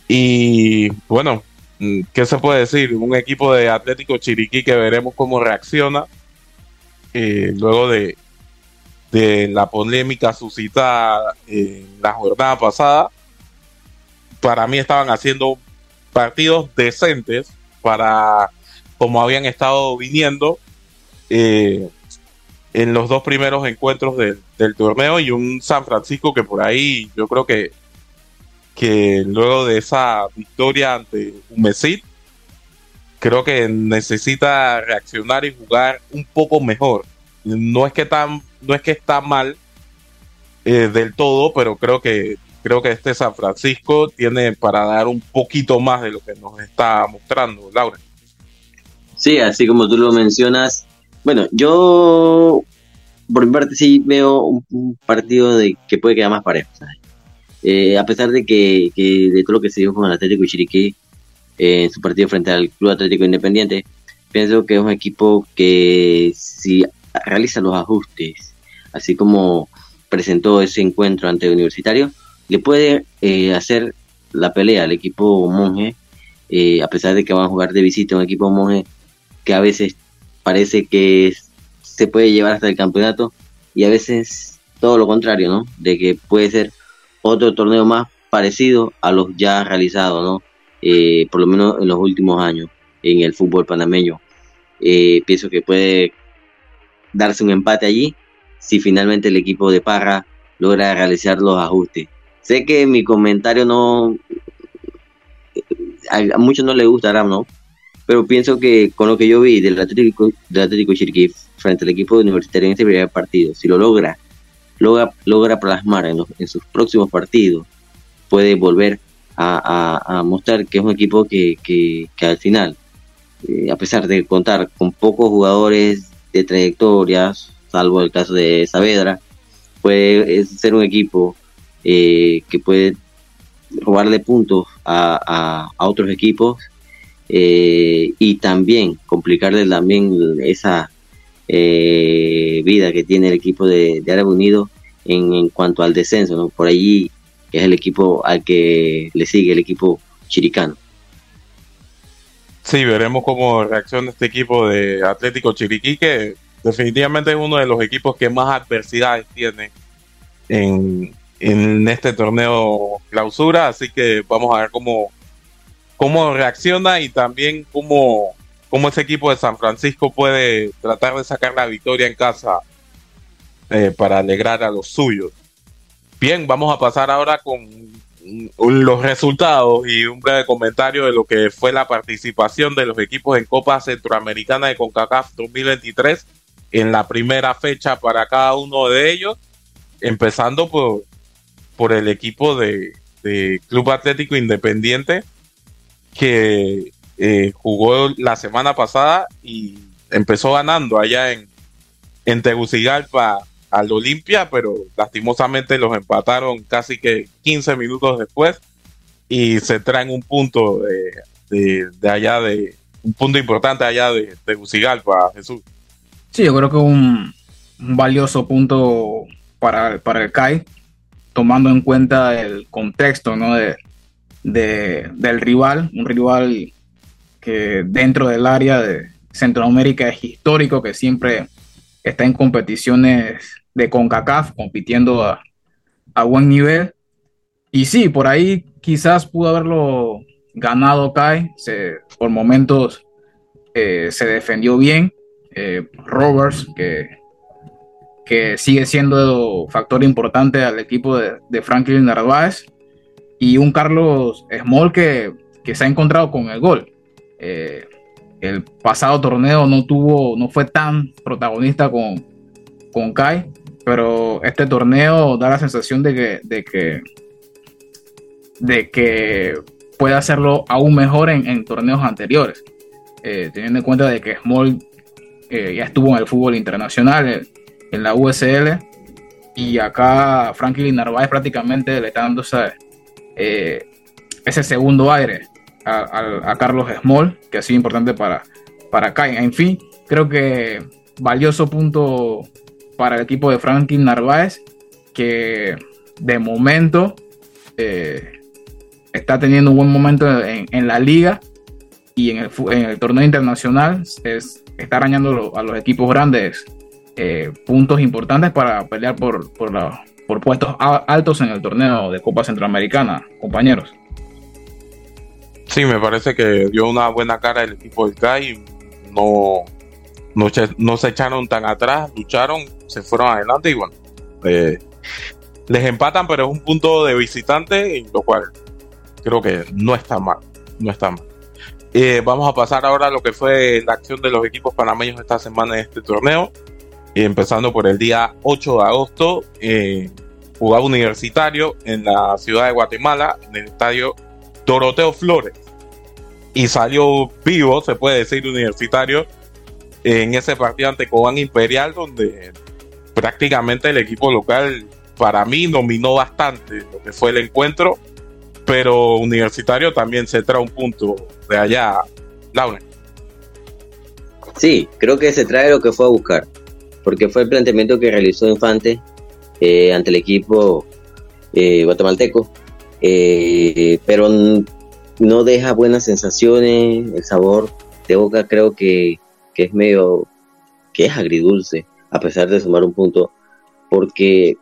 Speaker 1: Y bueno, mm, ¿qué se puede decir? Un equipo de Atlético Chiriquí que veremos cómo reacciona eh, luego de, de la polémica suscitada en la jornada pasada. Para mí estaban haciendo partidos decentes, para como habían estado viniendo eh, en los dos primeros encuentros del, torneo y un San Francisco que por ahí yo creo que, que luego de esa victoria ante un Mesit, creo que necesita reaccionar y jugar un poco mejor. No es que, tan, no es que está mal eh, del todo, pero creo que creo que este San Francisco tiene para dar un poquito más de lo que nos está mostrando, Laura.
Speaker 2: Sí, así como tú lo mencionas. Bueno, yo por mi parte sí veo un, partido de que puede quedar más parejo. Eh, a pesar de que, de todo lo que se dio con el Atlético y Chiriquí eh, en su partido frente al Club Atlético Independiente, pienso que es un equipo que si realiza los ajustes, así como presentó ese encuentro ante el Universitario, le puede eh, hacer la pelea al equipo monje, a pesar de que van a jugar de visita un equipo monje que a veces parece que se puede llevar hasta el campeonato y a veces todo lo contrario, ¿no? De que puede ser otro torneo más parecido a los ya realizados, ¿no? Eh, por lo menos en los últimos años en el fútbol panameño. pienso que puede darse un empate allí si finalmente el equipo de Parra logra realizar los ajustes. Sé que mi comentario no. A, muchos no les gustará, ¿no? Pero pienso que con lo que yo vi del Atlético, del Atlético Chiriquí frente al equipo universitario en este primer partido, si lo logra, logra, logra plasmar en, sus próximos partidos, puede volver a, mostrar que es un equipo que, que, al final, eh, a pesar de contar con pocos jugadores de trayectorias, salvo el caso de Saavedra, puede ser un equipo eh, que puede robarle puntos a, otros equipos eh, y también complicarle también esa eh, vida que tiene el equipo de, de Árabe Unido en, cuanto al descenso, por allí que es el equipo al que le sigue el equipo chiricano.
Speaker 1: Sí, veremos cómo reacciona este equipo de Atlético Chiriquí, que definitivamente es uno de los equipos que más adversidades tiene en, en este torneo clausura, así que vamos a ver cómo, cómo reacciona y también cómo, cómo ese equipo de San Francisco puede tratar de sacar la victoria en casa eh, para alegrar a los suyos. Bien, vamos a pasar ahora con los resultados y un breve comentario de lo que fue la participación de los equipos en Copa Centroamericana de CONCACAF 2023 en la primera fecha para cada uno de ellos, empezando por por el equipo de, Club Atlético Independiente que eh, jugó la semana pasada y empezó ganando allá en, en Tegucigalpa al Olimpia, pero lastimosamente los empataron casi que 15 minutos después y se traen un punto de, allá de un punto importante allá de Tegucigalpa, Jesús.
Speaker 3: Sí, yo creo que un, un valioso punto para, para el CAI, tomando en cuenta el contexto ¿no? de, del rival, un rival que dentro del área de Centroamérica es histórico, que siempre está en competiciones de CONCACAF, compitiendo a, buen nivel. Y sí, por ahí quizás pudo haberlo ganado Kai, por momentos eh, se defendió bien. Eh, Roberts, que que sigue siendo factor importante al equipo de, Franklin Narváez, y un Carlos Small que, se ha encontrado con el gol. Eh, el pasado torneo no tuvo, no fue tan protagonista con, con Kai, pero este torneo da la sensación de que, de que, de que puede hacerlo aún mejor en, torneos anteriores, eh, teniendo en cuenta de que Small eh, ya estuvo en el fútbol internacional, en la USL. Y acá Franklin Narváez prácticamente le está dando eh, ese segundo aire a, Carlos Small, que ha sido importante para, para acá. En fin, creo que valioso punto para el equipo de Franklin Narváez, que de momento eh, está teniendo un buen momento en, la liga y en el, en el torneo internacional. Es, está arañando a los equipos grandes eh, puntos importantes para pelear por, por, por puestos altos en el torneo de Copa Centroamericana, compañeros.
Speaker 1: Sí, me parece que dio una buena cara el equipo del CAI. No, no, se echaron tan atrás, lucharon, se fueron adelante y bueno, eh, les empatan, pero es un punto de visitante, lo cual creo que no está mal. No está mal. Eh, vamos a pasar ahora a lo que fue la acción de los equipos panameños esta semana en este torneo empezando por el día 8 de agosto, eh, jugaba universitario en la ciudad de Guatemala, en el estadio Doroteo Flores. Y salió vivo, se puede decir, universitario en ese partido ante Cobán Imperial, donde prácticamente el equipo local para mí dominó bastante lo que fue el encuentro, pero Universitario también se trae un punto de allá, Laura.
Speaker 2: Sí, creo que se trae lo que fue a buscar, porque fue el planteamiento que realizó Infante eh, ante el equipo eh, guatemalteco, eh, pero no deja buenas sensaciones, el sabor de boca creo que, que es medio, que es agridulce, a pesar de sumar un punto, porque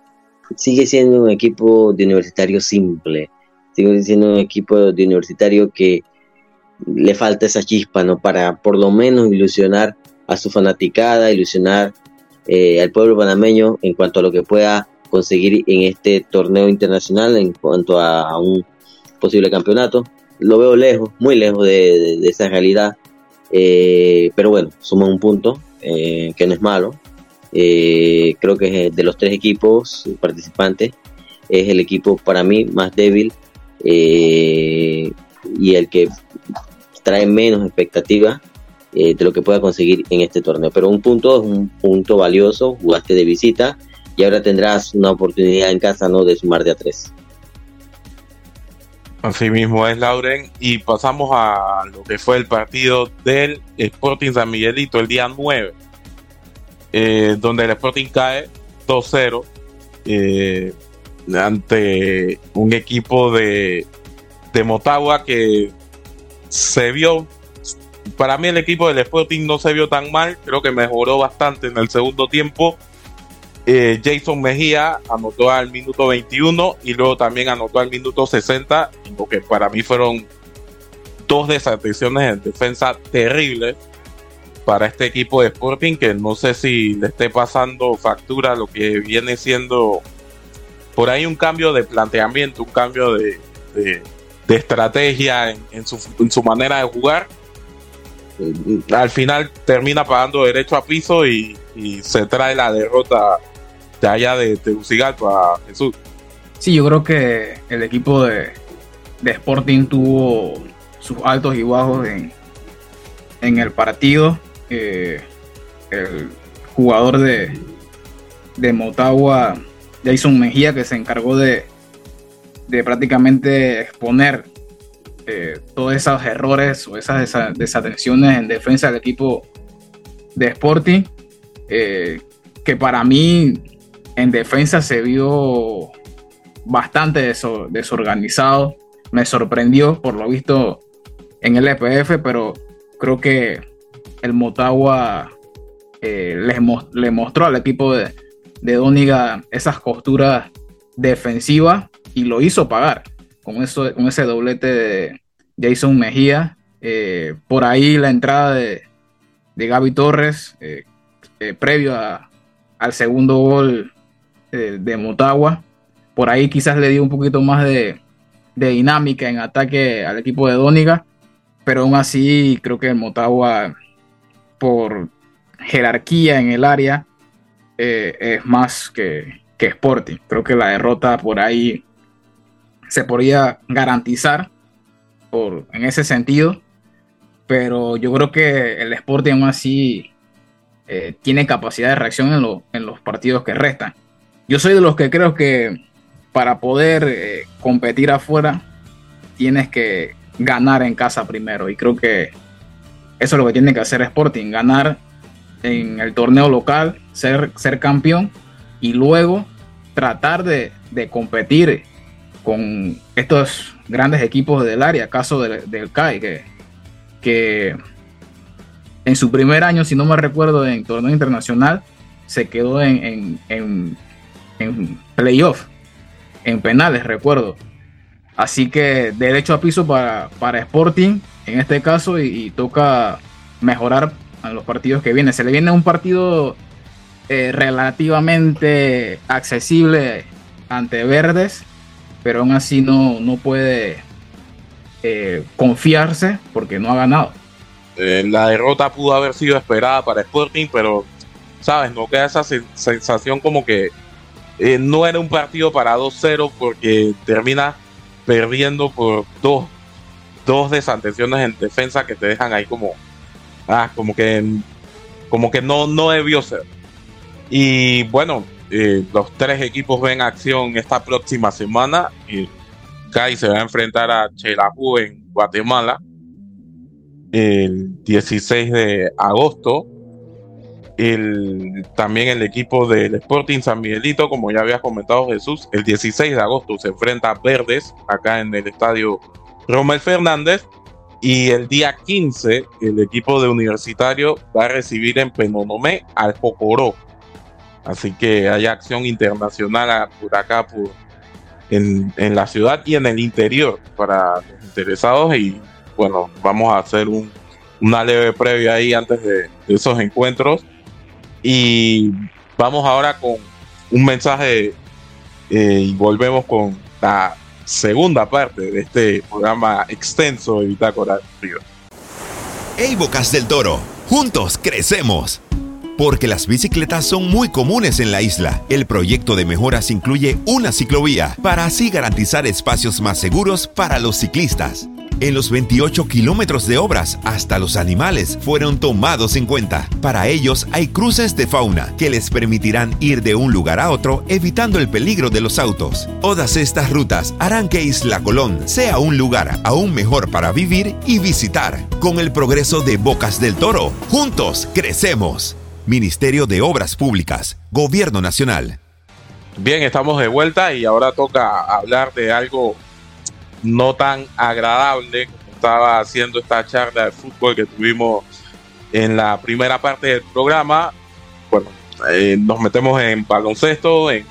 Speaker 2: sigue siendo un equipo de universitario simple, sigue siendo un equipo de universitario que le falta esa chispa, ¿no? Para por lo menos ilusionar a su fanaticada, ilusionar eh, al pueblo panameño en cuanto a lo que pueda conseguir en este torneo internacional, en cuanto a, un posible campeonato. Lo veo lejos, muy lejos de, esa realidad, eh, pero bueno, suma un punto, eh, que no es malo. creo que de los tres equipos participantes es el equipo para mí más débil y el que trae menos expectativa eh, de lo que pueda conseguir en este torneo. Pero un punto es un punto valioso, jugaste de visita y ahora tendrás una oportunidad en casa no de sumar de a tres.
Speaker 1: Así mismo es, Lauren. Y pasamos a lo que fue el partido del Sporting San Miguelito el día 9, eh, donde el Sporting cae 2-0 eh, ante un equipo de, de Motagua que se vio, para mí el equipo del Sporting no se vio tan mal, creo que mejoró bastante en el segundo tiempo. Eh, Jason Mejía anotó al minuto 21 y luego también anotó al minuto 60, lo que para mí fueron dos desatenciones en defensa terribles para este equipo de Sporting que no sé si le esté pasando factura lo que viene siendo por ahí un cambio de planteamiento, un cambio de, de estrategia en, su, manera de jugar. Al final termina pagando derecho a piso y, se trae la derrota de allá de Tegucigalpa, Jesús.
Speaker 3: Sí, yo creo que el equipo de, Sporting tuvo sus altos y bajos en, en el partido. el jugador de, de Motagua, Jason Mejía, que se encargó de, de prácticamente exponer eh, todos esos errores o esas desatenciones en defensa del equipo de Sporting, eh, que para mí en defensa se vio bastante desorganizado. Me sorprendió por lo visto en el EPF, pero creo que el Motagua eh, le mostró al equipo de, de Dóniga esas costuras defensivas y lo hizo pagar con, eso, con ese doblete de Jason Mejía. Eh, por ahí la entrada de, de Gaby Torres, eh, eh, previo al segundo gol de Motagua. Por ahí quizás le dio un poquito más de, dinámica en ataque al equipo de Dóniga, pero aún así creo que el Motagua, por jerarquía en el área, es más que, que Sporting. Creo que la derrota por ahí se podría garantizar por, en ese sentido, pero yo creo que el Sporting aún así eh, tiene capacidad de reacción en, en, los partidos que restan. Yo soy de los que creo que para poder eh, competir afuera tienes que ganar en casa primero. Y creo que eso es lo que tiene que hacer Sporting, ganar en el torneo local, ser, ser campeón y luego tratar de, de competir con estos grandes equipos del área, caso del, CAI, que, que en su primer año, si no me recuerdo, en torneo internacional, se quedó en, en, playoff, en penales, recuerdo. Así que derecho a piso para, para Sporting en este caso y, toca mejorar en los partidos que vienen. Se le viene un partido eh, relativamente accesible ante Verdes pero aún así no, no puede eh, confiarse porque no ha ganado.
Speaker 1: Eh, la derrota pudo haber sido esperada para Sporting, pero, ¿sabes? No queda esa sensación como que eh, no era un partido para 2-0 porque termina perdiendo por dos, dos desatenciones en defensa que te dejan ahí como, ah, como que, como que no, no debió ser. Y bueno, eh, los tres equipos ven acción esta próxima semana. Y CAI se va a enfrentar a Chelajú en Guatemala el 16 de agosto. El, también el equipo del Sporting San Miguelito, como ya había comentado Jesús, el 16 de agosto se enfrenta a Verdes acá en el estadio Romel Fernández. Y el día 15, el equipo de Universitario va a recibir en Penonomé al Pocoró. Así que hay acción internacional por acá, por, en, en, la ciudad y en el interior para los interesados. Y bueno, vamos a hacer un, una leve previa ahí antes de, esos encuentros. Y vamos ahora con un mensaje eh, y volvemos con la segunda parte de este programa extenso de Bitácora Río.
Speaker 5: ¡Hey Bocas del Toro! ¡Juntos crecemos! Porque las bicicletas son muy comunes en la isla, el proyecto de mejoras incluye una ciclovía para así garantizar espacios más seguros para los ciclistas. En los 28 kilómetros de obras, hasta los animales fueron tomados en cuenta. Para ellos hay cruces de fauna que les permitirán ir de un lugar a otro evitando el peligro de los autos. Todas estas rutas harán que Isla Colón sea un lugar aún mejor para vivir y visitar. Con el progreso de Bocas del Toro, juntos crecemos. Ministerio de Obras Públicas, Gobierno Nacional.
Speaker 1: Bien, estamos de vuelta y ahora toca hablar de algo no tan agradable estaba haciendo esta charla de fútbol que tuvimos en la primera parte del programa. Bueno, eh, nos metemos en baloncesto, en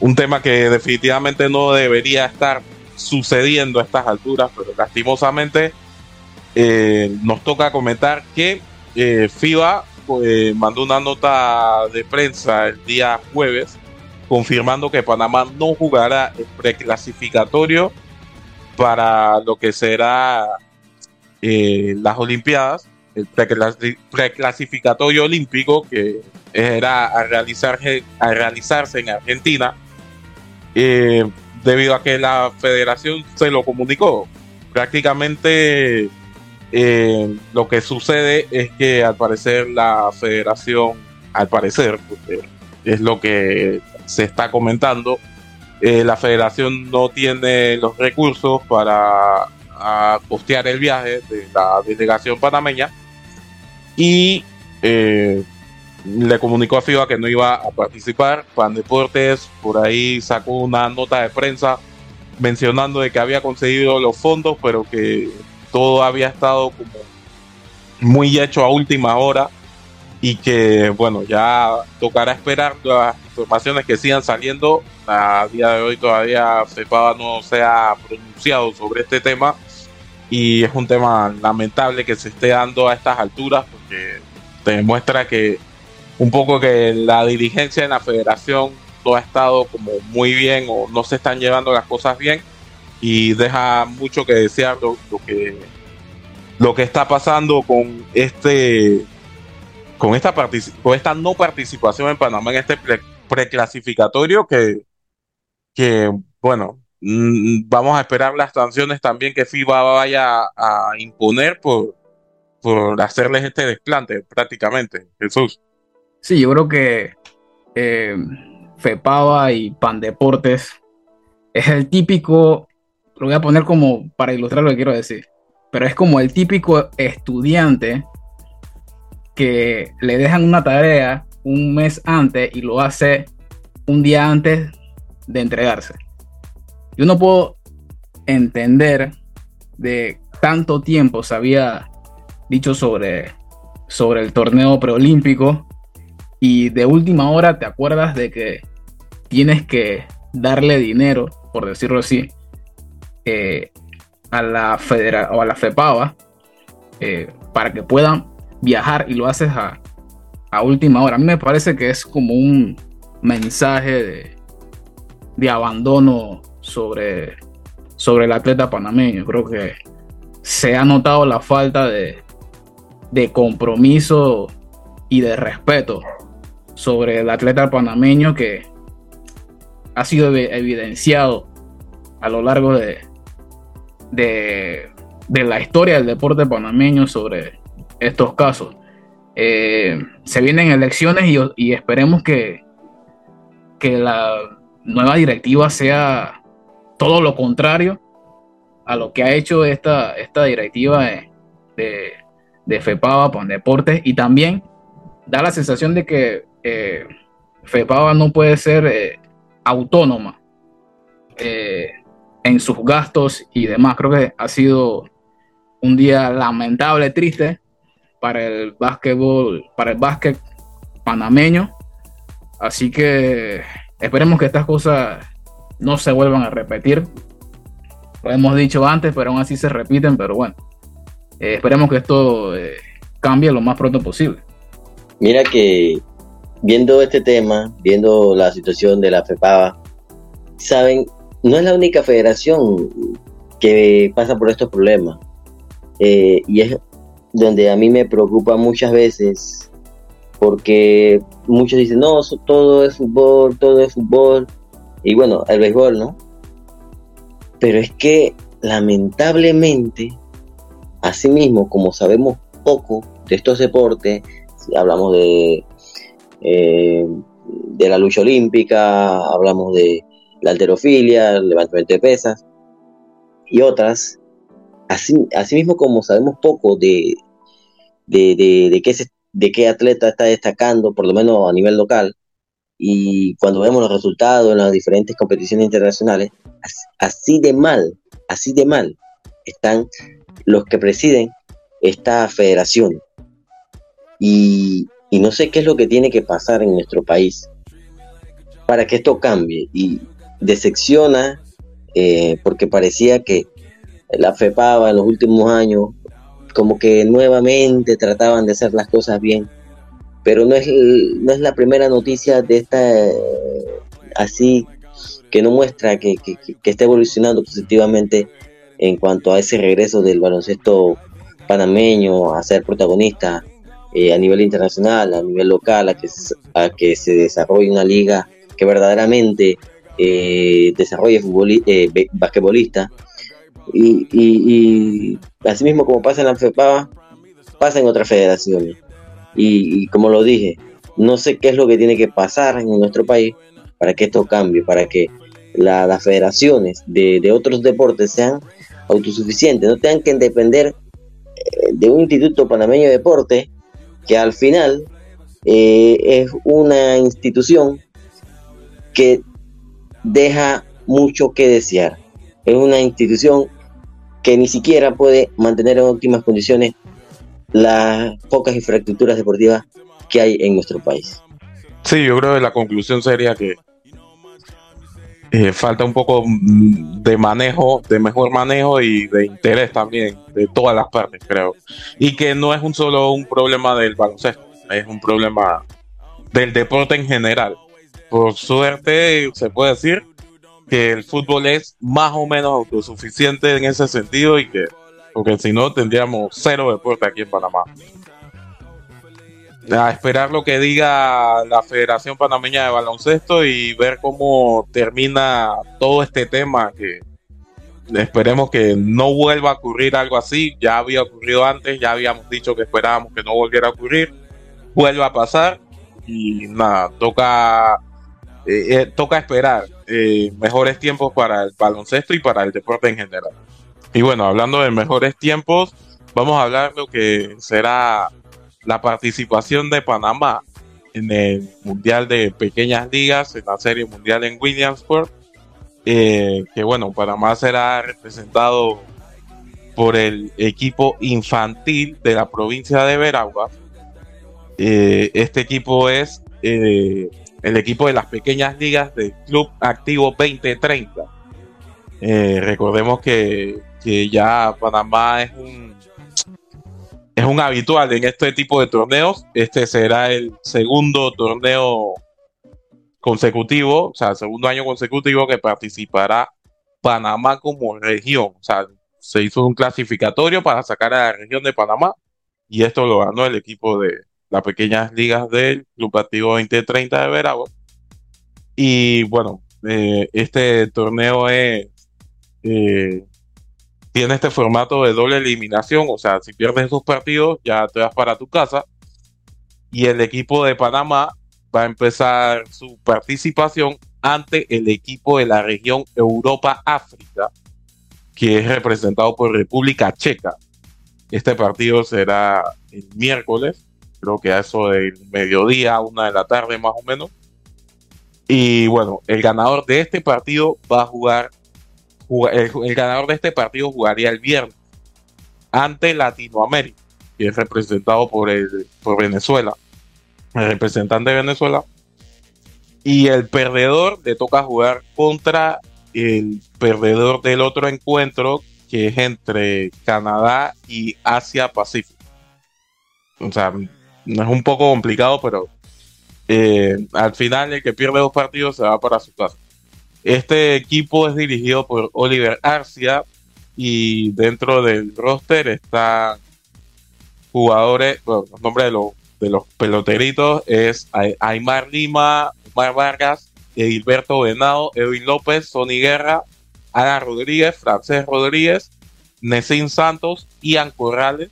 Speaker 1: un tema que definitivamente no debería estar sucediendo a estas alturas, pero lastimosamente eh, nos toca comentar que eh, FIBA pues, mandó una nota de prensa el día jueves confirmando que Panamá no jugará el preclasificatorio para lo que será eh, las Olimpiadas, el preclasificatorio olímpico que era a, realizarse, a realizarse en Argentina, eh, debido a que la federación se lo comunicó. Prácticamente eh, lo que sucede es que al parecer la federación, al parecer, es lo que se está comentando, eh, la federación no tiene los recursos para costear el viaje de la delegación panameña y eh, le comunicó a FIBA que no iba a participar. Pan Deportes por ahí sacó una nota de prensa mencionando de que había conseguido los fondos, pero que todo había estado como muy hecho a última hora y que bueno, ya tocará esperar las informaciones que sigan saliendo. A día de hoy todavía FEPABA no se ha pronunciado sobre este tema y es un tema lamentable que se esté dando a estas alturas porque demuestra que un poco que la dirigencia en la federación no ha estado como muy bien o no se están llevando las cosas bien y deja mucho que desear lo, que lo que está pasando con este con esta con esta no participación en Panamá en este preclasificatorio que que, bueno, mm, vamos a esperar las sanciones también que FIBA vaya a imponer por, por hacerles este desplante prácticamente, Jesús.
Speaker 3: Sí, yo creo que eh, FEPAVA y Pandeportes es el típico, lo voy a poner como para ilustrar lo que quiero decir, pero es como el típico estudiante que le dejan una tarea un mes antes y lo hace un día antes de entregarse. Yo no puedo entender de tanto tiempo se había dicho sobre, sobre el torneo preolímpico y de última hora te acuerdas de que tienes que darle dinero, por decirlo así, eh, a la federa o a la FEPAVA eh, para que puedan viajar y lo haces a, última hora. A mí me parece que es como un mensaje de, de abandono sobre, sobre el atleta panameño. Creo que se ha notado la falta de, de compromiso y de respeto sobre el atleta panameño que ha sido evidenciado a lo largo de, de, la historia del deporte panameño sobre estos casos. Eh, se vienen elecciones y, esperemos que, que la nueva directiva sea todo lo contrario a lo que ha hecho esta, esta directiva de, de, de FEPAVA para deportes y también da la sensación de que eh, FEPAVA no puede ser eh, autónoma eh, en sus gastos y demás. Creo que ha sido un día lamentable, triste para el básquetbol, para el básquet panameño. Así que esperemos que estas cosas no se vuelvan a repetir. Lo hemos dicho antes, pero aún así se repiten. Pero bueno, eh, esperemos que esto eh, cambie lo más pronto posible.
Speaker 2: Mira que viendo este tema, viendo la situación de la FEPAVA, saben, no es la única federación que pasa por estos problemas. Eh, y es donde a mí me preocupa muchas veces, porque muchos dicen, no, todo es fútbol, todo es fútbol, y bueno, el béisbol, ¿no? Pero es que lamentablemente, asimismo, como sabemos poco de estos deportes, hablamos de, eh, de la lucha olímpica, hablamos de la alterofilia, el levantamiento de pesas y otras, así, asimismo como sabemos poco de, de, de, qué de qué atleta está destacando, por lo menos a nivel local, y cuando vemos los resultados en las diferentes competiciones internacionales, así de mal, así de mal están los que presiden esta federación. Y, no sé qué es lo que tiene que pasar en nuestro país para que esto cambie. Y decepciona eh, porque parecía que la FEPAVA en los últimos años como que nuevamente trataban de hacer las cosas bien pero no es, no es la primera noticia de esta así que no muestra que, que, está evolucionando positivamente en cuanto a ese regreso del baloncesto panameño a ser protagonista eh, a nivel internacional, a nivel local, a que, a que se desarrolle una liga que verdaderamente eh, desarrolle eh, basquetbolista. Y, y, así mismo como pasa en la FEPA, pasa en otras federaciones. Y, como lo dije, no sé qué es lo que tiene que pasar en nuestro país para que esto cambie, para que las federaciones de, otros deportes sean autosuficientes, no tengan que depender eh, de un instituto panameño de deporte que al final eh, es una institución que deja mucho que desear. Es una institución que ni siquiera puede mantener en óptimas condiciones las pocas infraestructuras deportivas que hay en nuestro país.
Speaker 1: Sí, yo creo que la conclusión sería que eh, falta un poco mm, de manejo, de mejor manejo y de interés también de todas las partes, creo. Y que no es un solo un problema del baloncesto, es un problema del deporte en general. Por suerte, se puede decir que el fútbol es más o menos autosuficiente en ese sentido y que porque si no tendríamos cero deporte aquí en Panamá. A esperar lo que diga la Federación Panameña de Baloncesto y ver cómo termina todo este tema que esperemos que no vuelva a ocurrir algo así. Ya había ocurrido antes, ya habíamos dicho que esperábamos que no volviera a ocurrir. Vuelva a pasar y nada, toca, eh, eh, toca esperar eh, mejores tiempos para el baloncesto y para el deporte en general. Y bueno, hablando de mejores tiempos, vamos a hablar de lo que será la participación de Panamá en el Mundial de Pequeñas Ligas, en la Serie Mundial en Williamsport. Eh, que bueno, Panamá será representado por el equipo infantil de la provincia de Veraguas. Eh, este equipo es eh, el equipo de las pequeñas ligas del Club Activo 2030. recordemos que que ya Panamá es un es un habitual en este tipo de torneos. Este será el segundo torneo consecutivo, o sea, el segundo año consecutivo que participará Panamá como región. O sea, se hizo un clasificatorio para sacar a la región de Panamá y esto lo ganó el equipo de las pequeñas ligas del Club Activo 2030 de Veragua. Y bueno, eh, este torneo es, eh, tiene este formato de doble eliminación, o sea, si pierdes dos partidos ya te vas para tu casa y el equipo de Panamá va a empezar su participación ante el equipo de la región Europa-África, que es representado por República Checa. Este partido será el miércoles, creo que a eso del mediodía, una de la tarde más o menos. Y bueno, el ganador de este partido va a jugar, el, ganador de este partido jugaría el viernes ante Latinoamérica, que es representado por, el, por Venezuela, el representante de Venezuela. Y el perdedor le toca jugar contra el perdedor del otro encuentro, que es entre Canadá y Asia Pacífico. O sea, es un poco complicado, pero eh, al final el que pierde dos partidos se va para su casa. Este equipo es dirigido por Oliver Arcia y dentro del roster están jugadores, bueno, los nombres de los, de los peloteritos es Aymar Lima, Omar Vargas, Edilberto Venado, Edwin López, Sonny Guerra, Ana Rodríguez, Francés Rodríguez, Nessin Santos, Ian Corrales,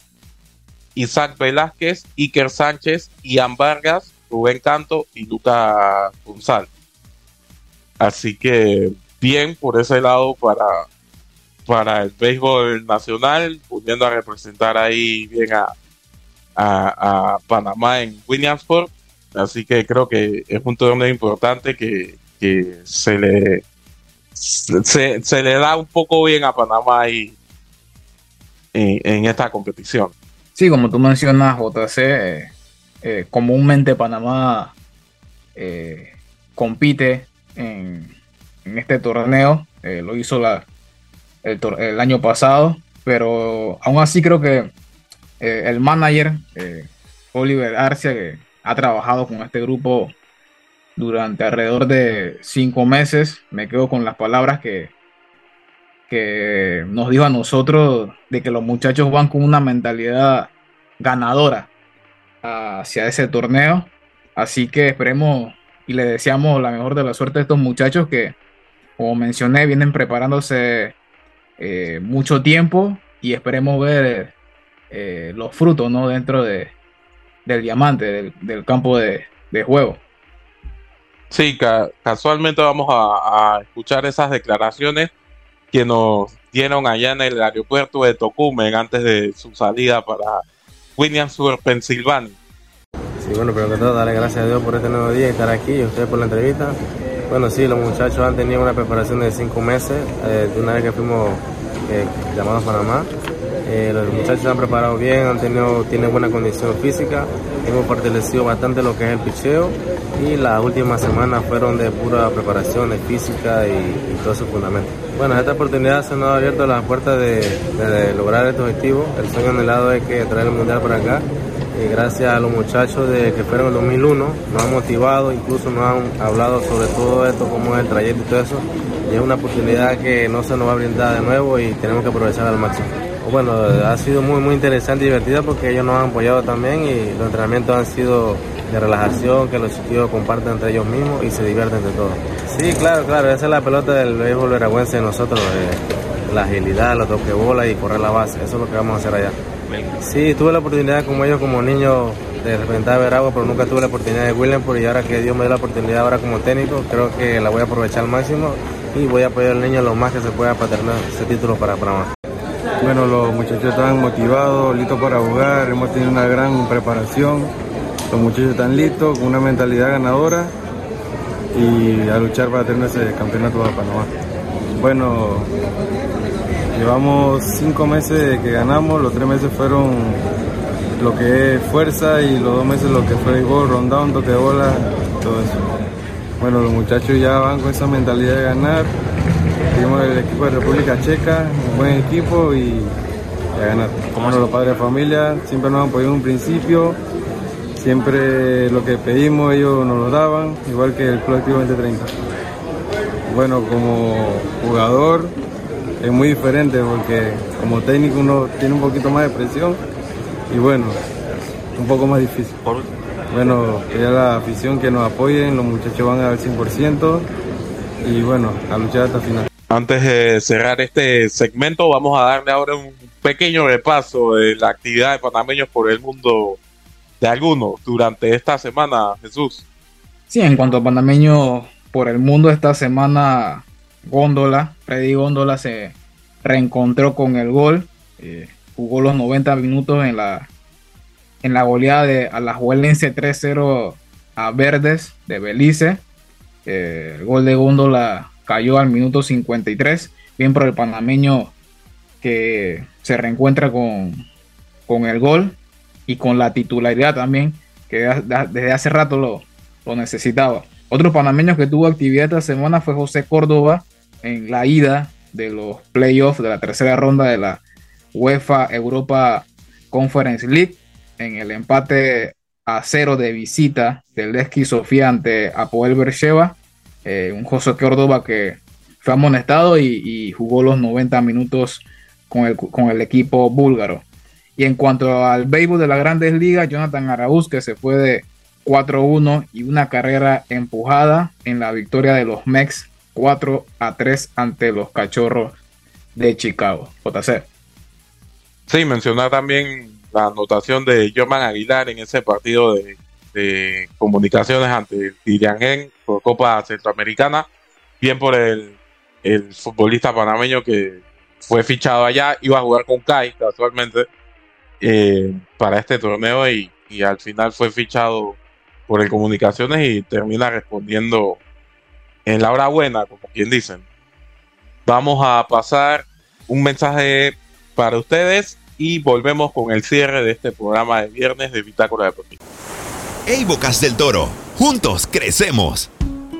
Speaker 1: Isaac Velázquez, Iker Sánchez, Ian Vargas, Rubén Canto y Luca González. Así que bien por ese lado para, para el béisbol nacional, pudiendo a representar ahí bien a, a, Panamá en Williamsport. Así que creo que es un torneo importante que, se le se, se, le da un poco bien a Panamá en, en esta competición.
Speaker 3: Sí, como tú mencionas, JC, eh, comúnmente Panamá eh, compite en, este torneo, eh, lo hizo el, año pasado, pero aún así creo que el manager, Oliver Arcia, que ha trabajado con este grupo durante alrededor de cinco meses, me quedo con las palabras que, que nos dijo a nosotros de que los muchachos van con una mentalidad ganadora hacia ese torneo. Así que esperemos y le deseamos la mejor de la suerte a estos muchachos que, como mencioné, vienen preparándose eh, mucho tiempo y esperemos ver eh, los frutos ¿no? dentro de, del diamante, del, campo de, juego.
Speaker 1: Sí, casualmente vamos a, escuchar esas declaraciones que nos dieron allá en el aeropuerto de Tocumen antes de su salida para Williamsburg, Pensilvania.
Speaker 6: Sí, bueno, pero que todo, darle gracias a Dios por este nuevo día y estar aquí y ustedes por la entrevista. Bueno, sí, los muchachos han tenido una preparación de cinco meses, eh, de una vez que fuimos eh, llamados a Panamá. Eh, los muchachos se han preparado bien, han tenido, tienen buena condición física, hemos fortalecido bastante lo que es el picheo y las últimas semanas fueron de pura preparación de física y, y todo su fundamento. Bueno, esta oportunidad se nos ha abierto las puertas de, lograr este objetivo. El sueño anhelado es que traer el mundial para acá y gracias a los muchachos de que fueron en 2001 nos han motivado, incluso nos han hablado sobre todo esto, cómo es el trayecto y todo eso. Y es una oportunidad que no se nos va a brindar de nuevo y tenemos que aprovechar al máximo. Bueno, ha sido muy muy interesante y divertida porque ellos nos han apoyado también y los entrenamientos han sido de relajación, que los chicos comparten entre ellos mismos y se divierten de todo. Sí, claro, claro, esa es la pelota del béisbol veragüense de nosotros, eh, la agilidad, los toque bola y correr la base, eso es lo que vamos a hacer allá. Sí, tuve la oportunidad como ellos como niño de representar a Veragua, pero nunca tuve la oportunidad de William, y ahora que Dios me dio la oportunidad ahora como técnico, creo que la voy a aprovechar al máximo y voy a apoyar al niño lo más que se pueda para tener ese título para Panamá.
Speaker 7: Bueno, los muchachos están motivados, listos para jugar, hemos tenido una gran preparación, los muchachos están listos, con una mentalidad ganadora y a luchar para tener ese campeonato para Panamá. Bueno, Llevamos cinco meses que ganamos, los tres meses fueron lo que es fuerza y los dos meses lo que fue el gol, rundown, toque de bola, todo eso. Bueno, los muchachos ya van con esa mentalidad de ganar. Tenemos el equipo de República Checa, un buen equipo y a ganar. Como los padres de familia siempre nos han apoyado en un principio, siempre lo que pedimos ellos nos lo daban, igual que el Club Activo 2030. Bueno, como jugador es muy diferente porque como técnico uno tiene un poquito más de presión y bueno, un poco más difícil. Bueno, ya la afición que nos apoyen, los muchachos van al 100%, y bueno, a luchar hasta el final.
Speaker 1: Antes de cerrar este segmento, vamos a darle ahora un pequeño repaso de la actividad de panameños por el mundo de algunos durante esta semana, Jesús.
Speaker 3: Sí, en cuanto a panameños por el mundo esta semana, Góndola, Freddy Góndola se reencontró con el gol, eh, jugó los 90 minutos en la, en la goleada de Alajuelense 3-0 a Verdes de Belice. Eh, el gol de Góndola cayó al minuto 53, bien por el panameño que se reencuentra con, con el gol y con la titularidad también, que desde hace rato lo, lo necesitaba. Otro panameño que tuvo actividad esta semana fue José Córdoba en la ida de los playoffs de la tercera ronda de la UEFA Europa Conference League en el empate a cero de visita del Leski Sofía ante Apoel Bercheva. Eh, un José Córdoba que fue amonestado y, jugó los 90 minutos con el, con el, equipo búlgaro. Y en cuanto al béisbol de las grandes ligas, Jonathan Arauz, que se fue de 4-1 y una carrera empujada en la victoria de los Mex 4 a 3 ante los Cachorros de Chicago. JC.
Speaker 1: Sí, mencionar también la anotación de Jorman Aguilar en ese partido de, comunicaciones ante Tiriangén por Copa Centroamericana. Bien por el, futbolista panameño que fue fichado allá, iba a jugar con CAI casualmente eh, para este torneo y, y al final fue fichado por el Comunicaciones y termina respondiendo en la hora buena, como quien dicen. Vamos a pasar un mensaje para ustedes y volvemos con el cierre de este programa de viernes de Bitácora Deportiva.
Speaker 5: Hey Bocas del Toro, juntos crecemos.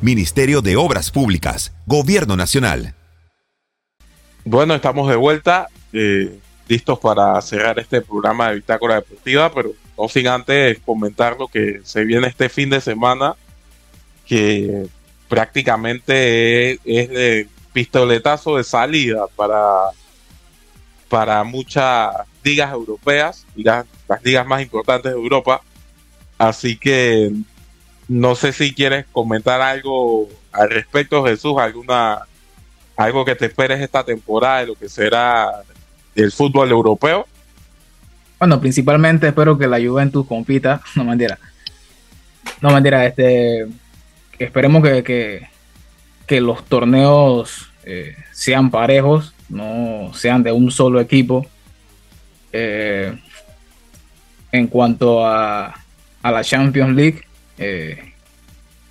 Speaker 5: Ministerio de Obras Públicas, Gobierno Nacional.
Speaker 1: Bueno, estamos de vuelta. Eh, listos para cerrar este programa de Bitácora Deportiva, pero no sin antes comentar lo que se viene este fin de semana, que prácticamente es, el pistoletazo de salida para, para muchas ligas europeas, las, las ligas más importantes de Europa. Así que no sé si quieres comentar algo al respecto, Jesús, alguna algo que te esperes esta temporada de lo que será el fútbol europeo?
Speaker 3: Bueno, principalmente espero que la Juventus compita. No mentira. No mentira, este. Esperemos que, que, los torneos eh, sean parejos, no sean de un solo equipo. Eh, en cuanto a, a, la Champions League, eh,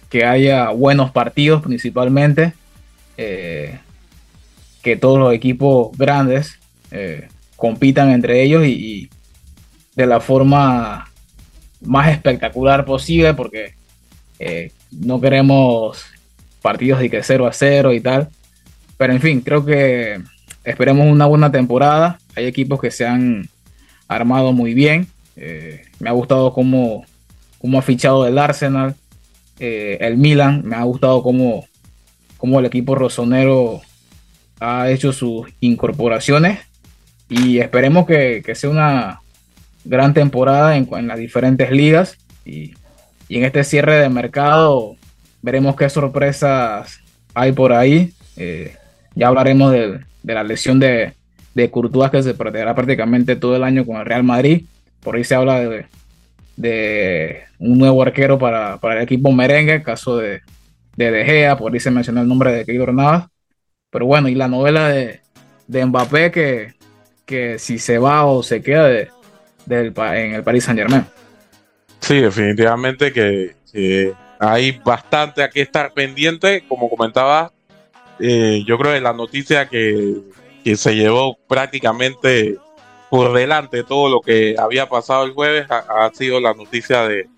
Speaker 3: que haya buenos partidos principalmente, que todos los equipos grandes eh, compitan entre ellos y, de la forma más espectacular posible porque eh, no queremos partidos de que 0 a 0 y tal. Pero en fin, creo que esperemos una buena temporada. Hay equipos que se han armado muy bien. Eh, me ha gustado cómo, cómo, ha fichado el Arsenal, el Milan. Me ha gustado cómo, cómo el equipo rosonero ha hecho sus incorporaciones y esperemos que, sea una gran temporada en, las diferentes ligas y, en este cierre de mercado veremos qué sorpresas hay por ahí. Eh, ya hablaremos de, la lesión de, de Courtois que se perderá prácticamente todo el año con el Real Madrid. Por ahí se habla de, un nuevo arquero para, el equipo merengue, caso de, de De Gea, por ahí se mencionó el nombre de Keylor Navas. Pero bueno, y la novela de, de Mbappé que que si se va o se queda de, en el Paris Saint Germain.
Speaker 1: Sí, definitivamente que, hay bastante a que estar pendiente. Como comentaba, eh, yo creo que la noticia que, se llevó prácticamente por delante todo lo que había pasado el jueves ha, sido la noticia de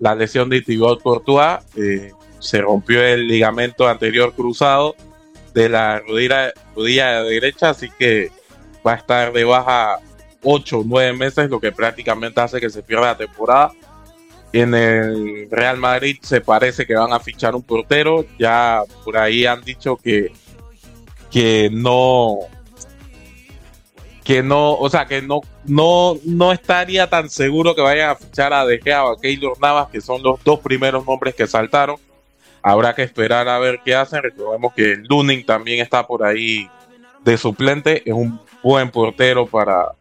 Speaker 1: la lesión de Thibaut Courtois. Eh, se rompió el ligamento anterior cruzado de la rodilla, rodilla derecha, así que va a estar de baja 8 o 9 meses, lo que prácticamente hace que se pierda la temporada. En el Real Madrid se parece que van a fichar un portero. Ya por ahí han dicho que, que no. Que no, o sea, que no, no, no estaría tan seguro que vayan a fichar a De Gea o a Keylor Navas, que son los dos primeros nombres que saltaron. Habrá que esperar a ver qué hacen. Recordemos que Luning también está por ahí de suplente. Es un buen portero para,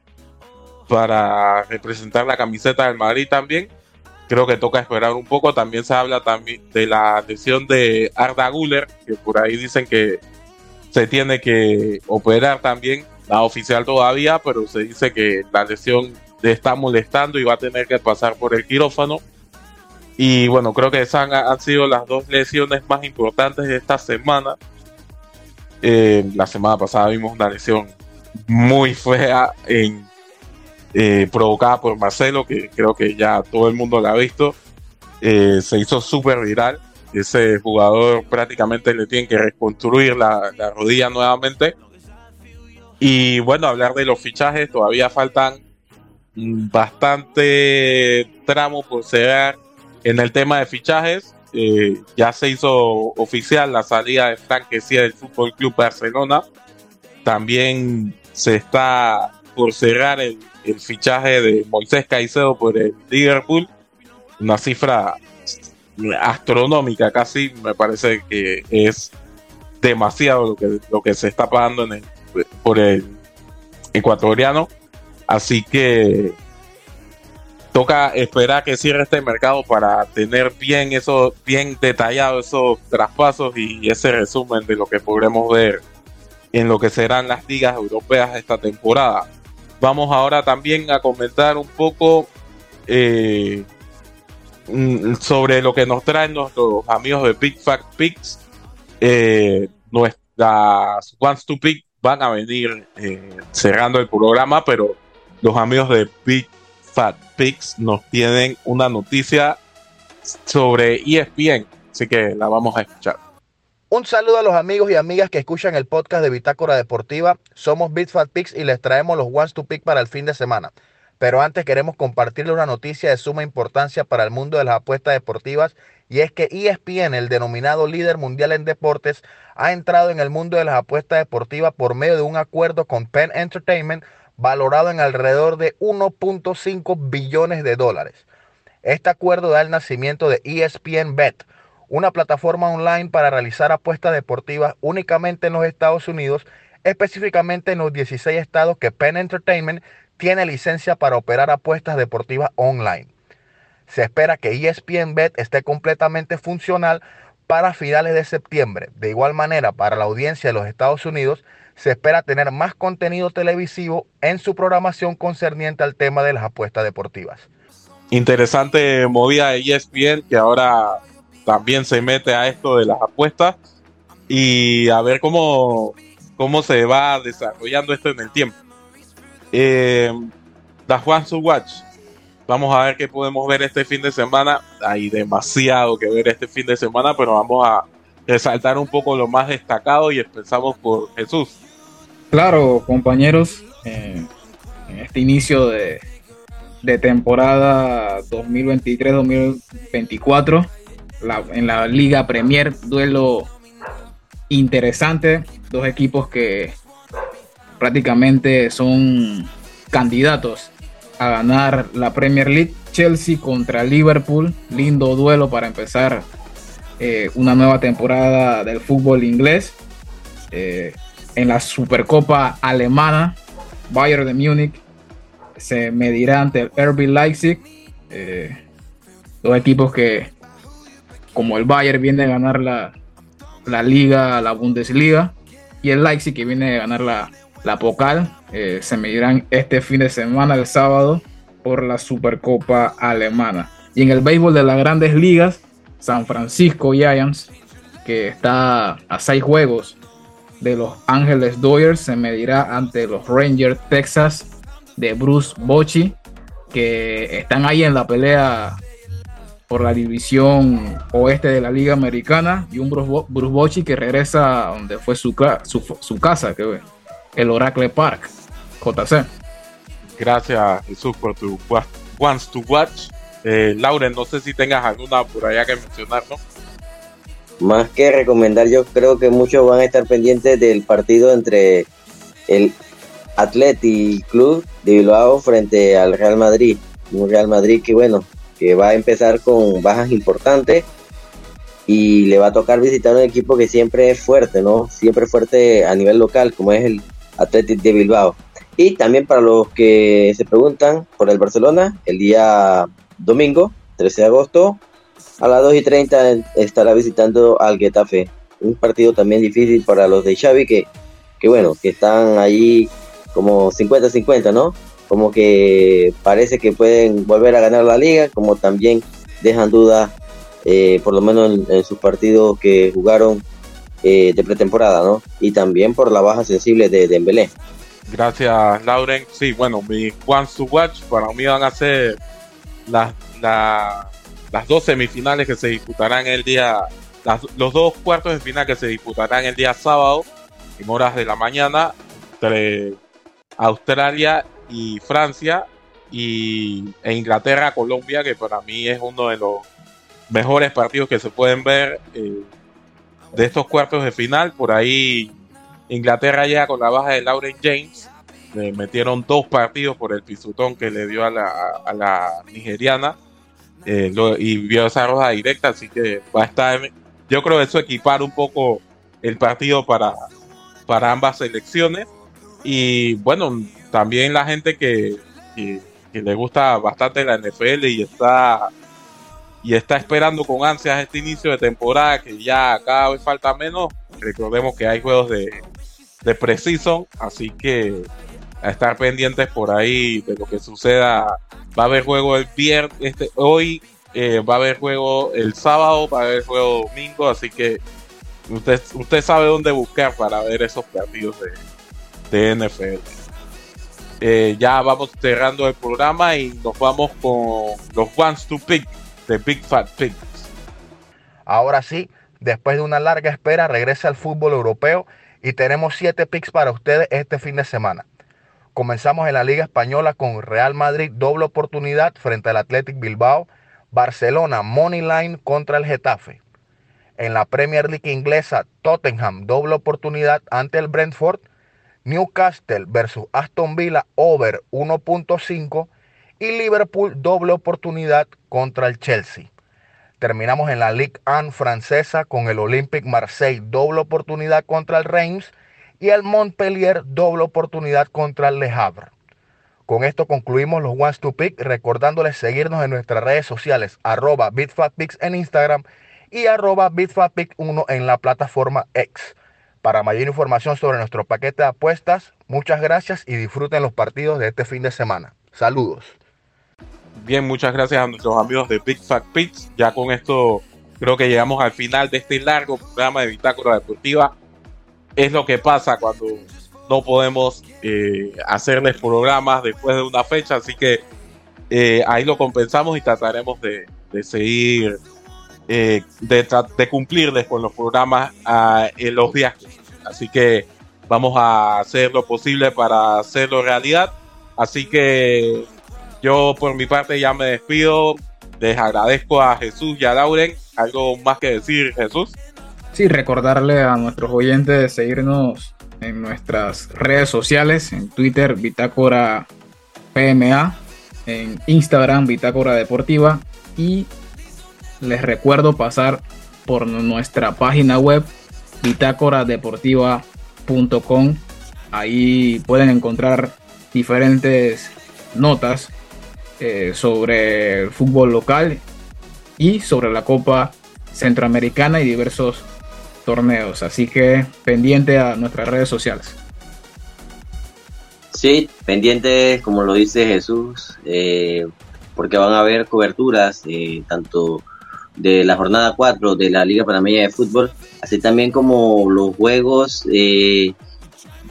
Speaker 1: para representar la camiseta del Madrid también. Creo que toca esperar un poco. También se habla también de la lesión de Arda Guller, que por ahí dicen que se tiene que operar también. La oficial todavía, pero se dice que la lesión le está molestando y va a tener que pasar por el quirófano. Y bueno, creo que esas han, sido las dos lesiones más importantes de esta semana. Eh, la semana pasada vimos una lesión muy fea en, eh, provocada por Marcelo, que creo que ya todo el mundo la ha visto. Eh, se hizo súper viral. Ese jugador prácticamente le tiene que reconstruir la, la rodilla nuevamente. Y bueno, hablar de los fichajes, todavía faltan bastante tramo por cerrar en el tema de fichajes, eh, ya se hizo oficial la salida de Frank del Fútbol Club Barcelona. También se está por cerrar el, fichaje de Moisés Caicedo por el Liverpool. Una cifra astronómica casi, me parece que es demasiado lo que, lo que se está pagando en el, por el ecuatoriano. Así que toca esperar que cierre este mercado para tener bien eso, bien detallado esos traspasos y ese resumen de lo que podremos ver en lo que serán las ligas europeas esta temporada. Vamos ahora también a comentar un poco eh, mm, sobre lo que nos traen nuestros amigos de Big Fact Picks. Eh, nuestras Ones to Pick van a venir eh, cerrando el programa, pero los amigos de Big Fat Picks nos tienen una noticia sobre ESPN, así que la vamos a escuchar.
Speaker 8: Un saludo a los amigos y amigas que escuchan el podcast de Bitácora Deportiva. Somos Fat Picks y les traemos los Ones to Pick para el fin de semana. Pero antes queremos compartirles una noticia de suma importancia para el mundo de las apuestas deportivas y es que ESPN, el denominado líder mundial en deportes, ha entrado en el mundo de las apuestas deportivas por medio de un acuerdo con Penn Entertainment valorado en alrededor de 1.5 billones de dólares. Este acuerdo da el nacimiento de ESPN Bet, una plataforma online para realizar apuestas deportivas únicamente en los Estados Unidos, específicamente en los 16 estados que Penn Entertainment tiene licencia para operar apuestas deportivas online. Se espera que ESPN Bet esté completamente funcional para finales de septiembre. De igual manera, para la audiencia de los Estados Unidos, se espera tener más contenido televisivo en su programación concerniente al tema de las apuestas deportivas.
Speaker 1: Interesante movida de ESPN que ahora también se mete a esto de las apuestas y a ver cómo, cómo se va desarrollando esto en el tiempo. Eh, The to Watch. Vamos a ver qué podemos ver este fin de semana. Hay demasiado que ver este fin de semana, pero vamos a resaltar un poco lo más destacado y empezamos por Jesús.
Speaker 3: Claro, compañeros, eh, en este inicio de, temporada 2023-2024, en la Liga Premier, duelo interesante, dos equipos que prácticamente son candidatos a ganar la Premier League. Chelsea contra Liverpool, lindo duelo para empezar eh, una nueva temporada del fútbol inglés. Eh, en la Supercopa alemana, Bayern de Múnich se medirá ante el RB Leipzig. Eh, dos equipos que, como el Bayern, viene a ganar la, la Liga, la Bundesliga, y el Leipzig que viene a ganar la, la Pokal, eh, se medirán este fin de semana, el sábado, por la Supercopa alemana. Y en el béisbol de las grandes ligas, San Francisco Giants, que está a seis juegos de Los Ángeles Dodgers se medirá ante los Rangers Texas de Bruce Bochy, que están ahí en la pelea por la división oeste de la Liga Americana y un Bruce Bochy que regresa donde fue su casa, que el Oracle Park, JC.
Speaker 1: Gracias Jesús por tu Wants to Watch. Eh, Lauren, no sé si tengas alguna por allá que mencionar, ¿no?
Speaker 2: Más que recomendar, yo creo que muchos van a estar pendientes del partido entre el Atleti Club de Bilbao frente al Real Madrid. Un Real Madrid que, bueno, que va a empezar con bajas importantes y le va a tocar visitar un equipo que siempre es fuerte, ¿no? Siempre fuerte a nivel local, como es el Athletic de Bilbao. Y también para los que se preguntan por el Barcelona, el día domingo, 13 de agosto, a las 2 y 30 estará visitando al Getafe. Un partido también difícil para los de Xavi que, que bueno, que están ahí como 50-50, ¿no? Como que parece que pueden volver a ganar la liga, como también dejan dudas, eh, por lo menos en, sus partidos que jugaron eh, de pretemporada, ¿no? Y también por la baja sensible de Dembélé.
Speaker 1: Gracias, Lauren. Sí, bueno, mi One to Watch para mí van a ser las, las dos semifinales que se disputarán el día, los dos cuartos de final que se disputarán el día sábado en horas de la mañana entre Australia y Francia y, e Inglaterra, Colombia, que para mí es uno de los mejores partidos que se pueden ver eh, de estos cuartos de final. Por ahí Inglaterra llega con la baja de Lauren James. Metieron dos partidos por el pisotón que le dio a la, a la nigeriana. Eh, y vio esa roja directa, así que va a estar. Yo creo que eso equipar un poco el partido para, para ambas selecciones. Y bueno, también la gente que, le gusta bastante la NFL y está y está esperando con ansias este inicio de temporada que ya cada vez falta menos. Recordemos que hay juegos de, de Precision, así que a estar pendientes por ahí de lo que suceda. Va a haber juego el viernes, este, hoy eh, va a haber juego el sábado, va a haber juego domingo, así que usted, usted sabe dónde buscar para ver esos partidos de, de NFL. Eh, ya vamos cerrando el programa y nos vamos con los Ones to Pick de Big Fat Pigs.
Speaker 8: Ahora sí, después de una larga espera, regresa al fútbol europeo y tenemos siete picks para ustedes este fin de semana. Comenzamos en la Liga Española con Real Madrid, doble oportunidad frente al Athletic Bilbao, Barcelona, Money Line contra el Getafe. En la Premier League inglesa, Tottenham, doble oportunidad ante el Brentford Newcastle versus Aston Villa over 1.5 y Liverpool doble oportunidad contra el Chelsea. Terminamos en la Ligue 1 francesa con el Olympique Marseille doble oportunidad contra el Reims y el Montpellier doble oportunidad contra el Le Havre. Con esto concluimos los Ones to Pick, recordándoles seguirnos en nuestras redes sociales, arroba en Instagram y arroba BitFatPix1 en la plataforma X. Para mayor información sobre nuestro paquete de apuestas, muchas gracias y disfruten los partidos de este fin de semana. Saludos.
Speaker 1: Bien, muchas gracias a nuestros amigos de Big Fat Pits. Ya con esto creo que llegamos al final de este largo programa de Bitácora Deportiva. Es lo que pasa cuando no podemos eh, hacerles programas después de una fecha, así que eh, ahí lo compensamos y trataremos de, seguir, eh, de, de, cumplirles con los programas ah, en los días Así que vamos a hacer lo posible para hacerlo realidad. Así que yo por mi parte ya me despido. Les agradezco a Jesús y a Lauren. ¿Algo más que decir, Jesús?
Speaker 3: Sí, recordarle a nuestros oyentes de seguirnos en nuestras redes sociales, en Twitter, Bitácora PMA, en Instagram, Bitácora Deportiva, y les recuerdo pasar por nuestra página web bitácoradeportiva.com. Ahí pueden encontrar diferentes notas eh, sobre el fútbol local y sobre la Copa Centroamericana y diversos torneos. Así que pendiente a nuestras redes sociales.
Speaker 2: Sí, pendientes, como lo dice Jesús, eh, porque van a haber coberturas, eh, tanto de la jornada 4 de la Liga Panameña de Fútbol, así también como los juegos de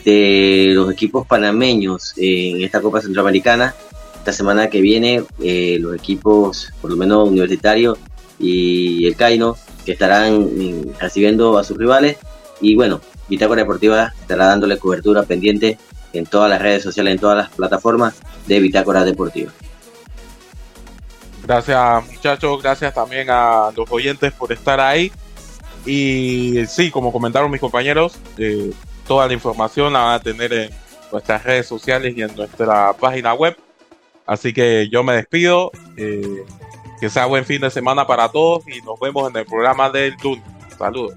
Speaker 2: los equipos panameños en esta Copa Centroamericana. Esta semana que viene, eh, los equipos, por lo menos universitarios, y el Caino, que estarán mm, recibiendo a sus rivales. Y bueno, Bitácora Deportiva estará dándole cobertura pendiente en todas las redes sociales, en todas las plataformas de Bitácora Deportiva.
Speaker 1: Gracias muchachos, gracias también a los oyentes por estar ahí. Y sí, como comentaron mis compañeros, eh, toda la información la van a tener en nuestras redes sociales y en nuestra página web. Así que yo me despido. Eh, que sea buen fin de semana para todos y nos vemos en el programa del lunes. Saludos.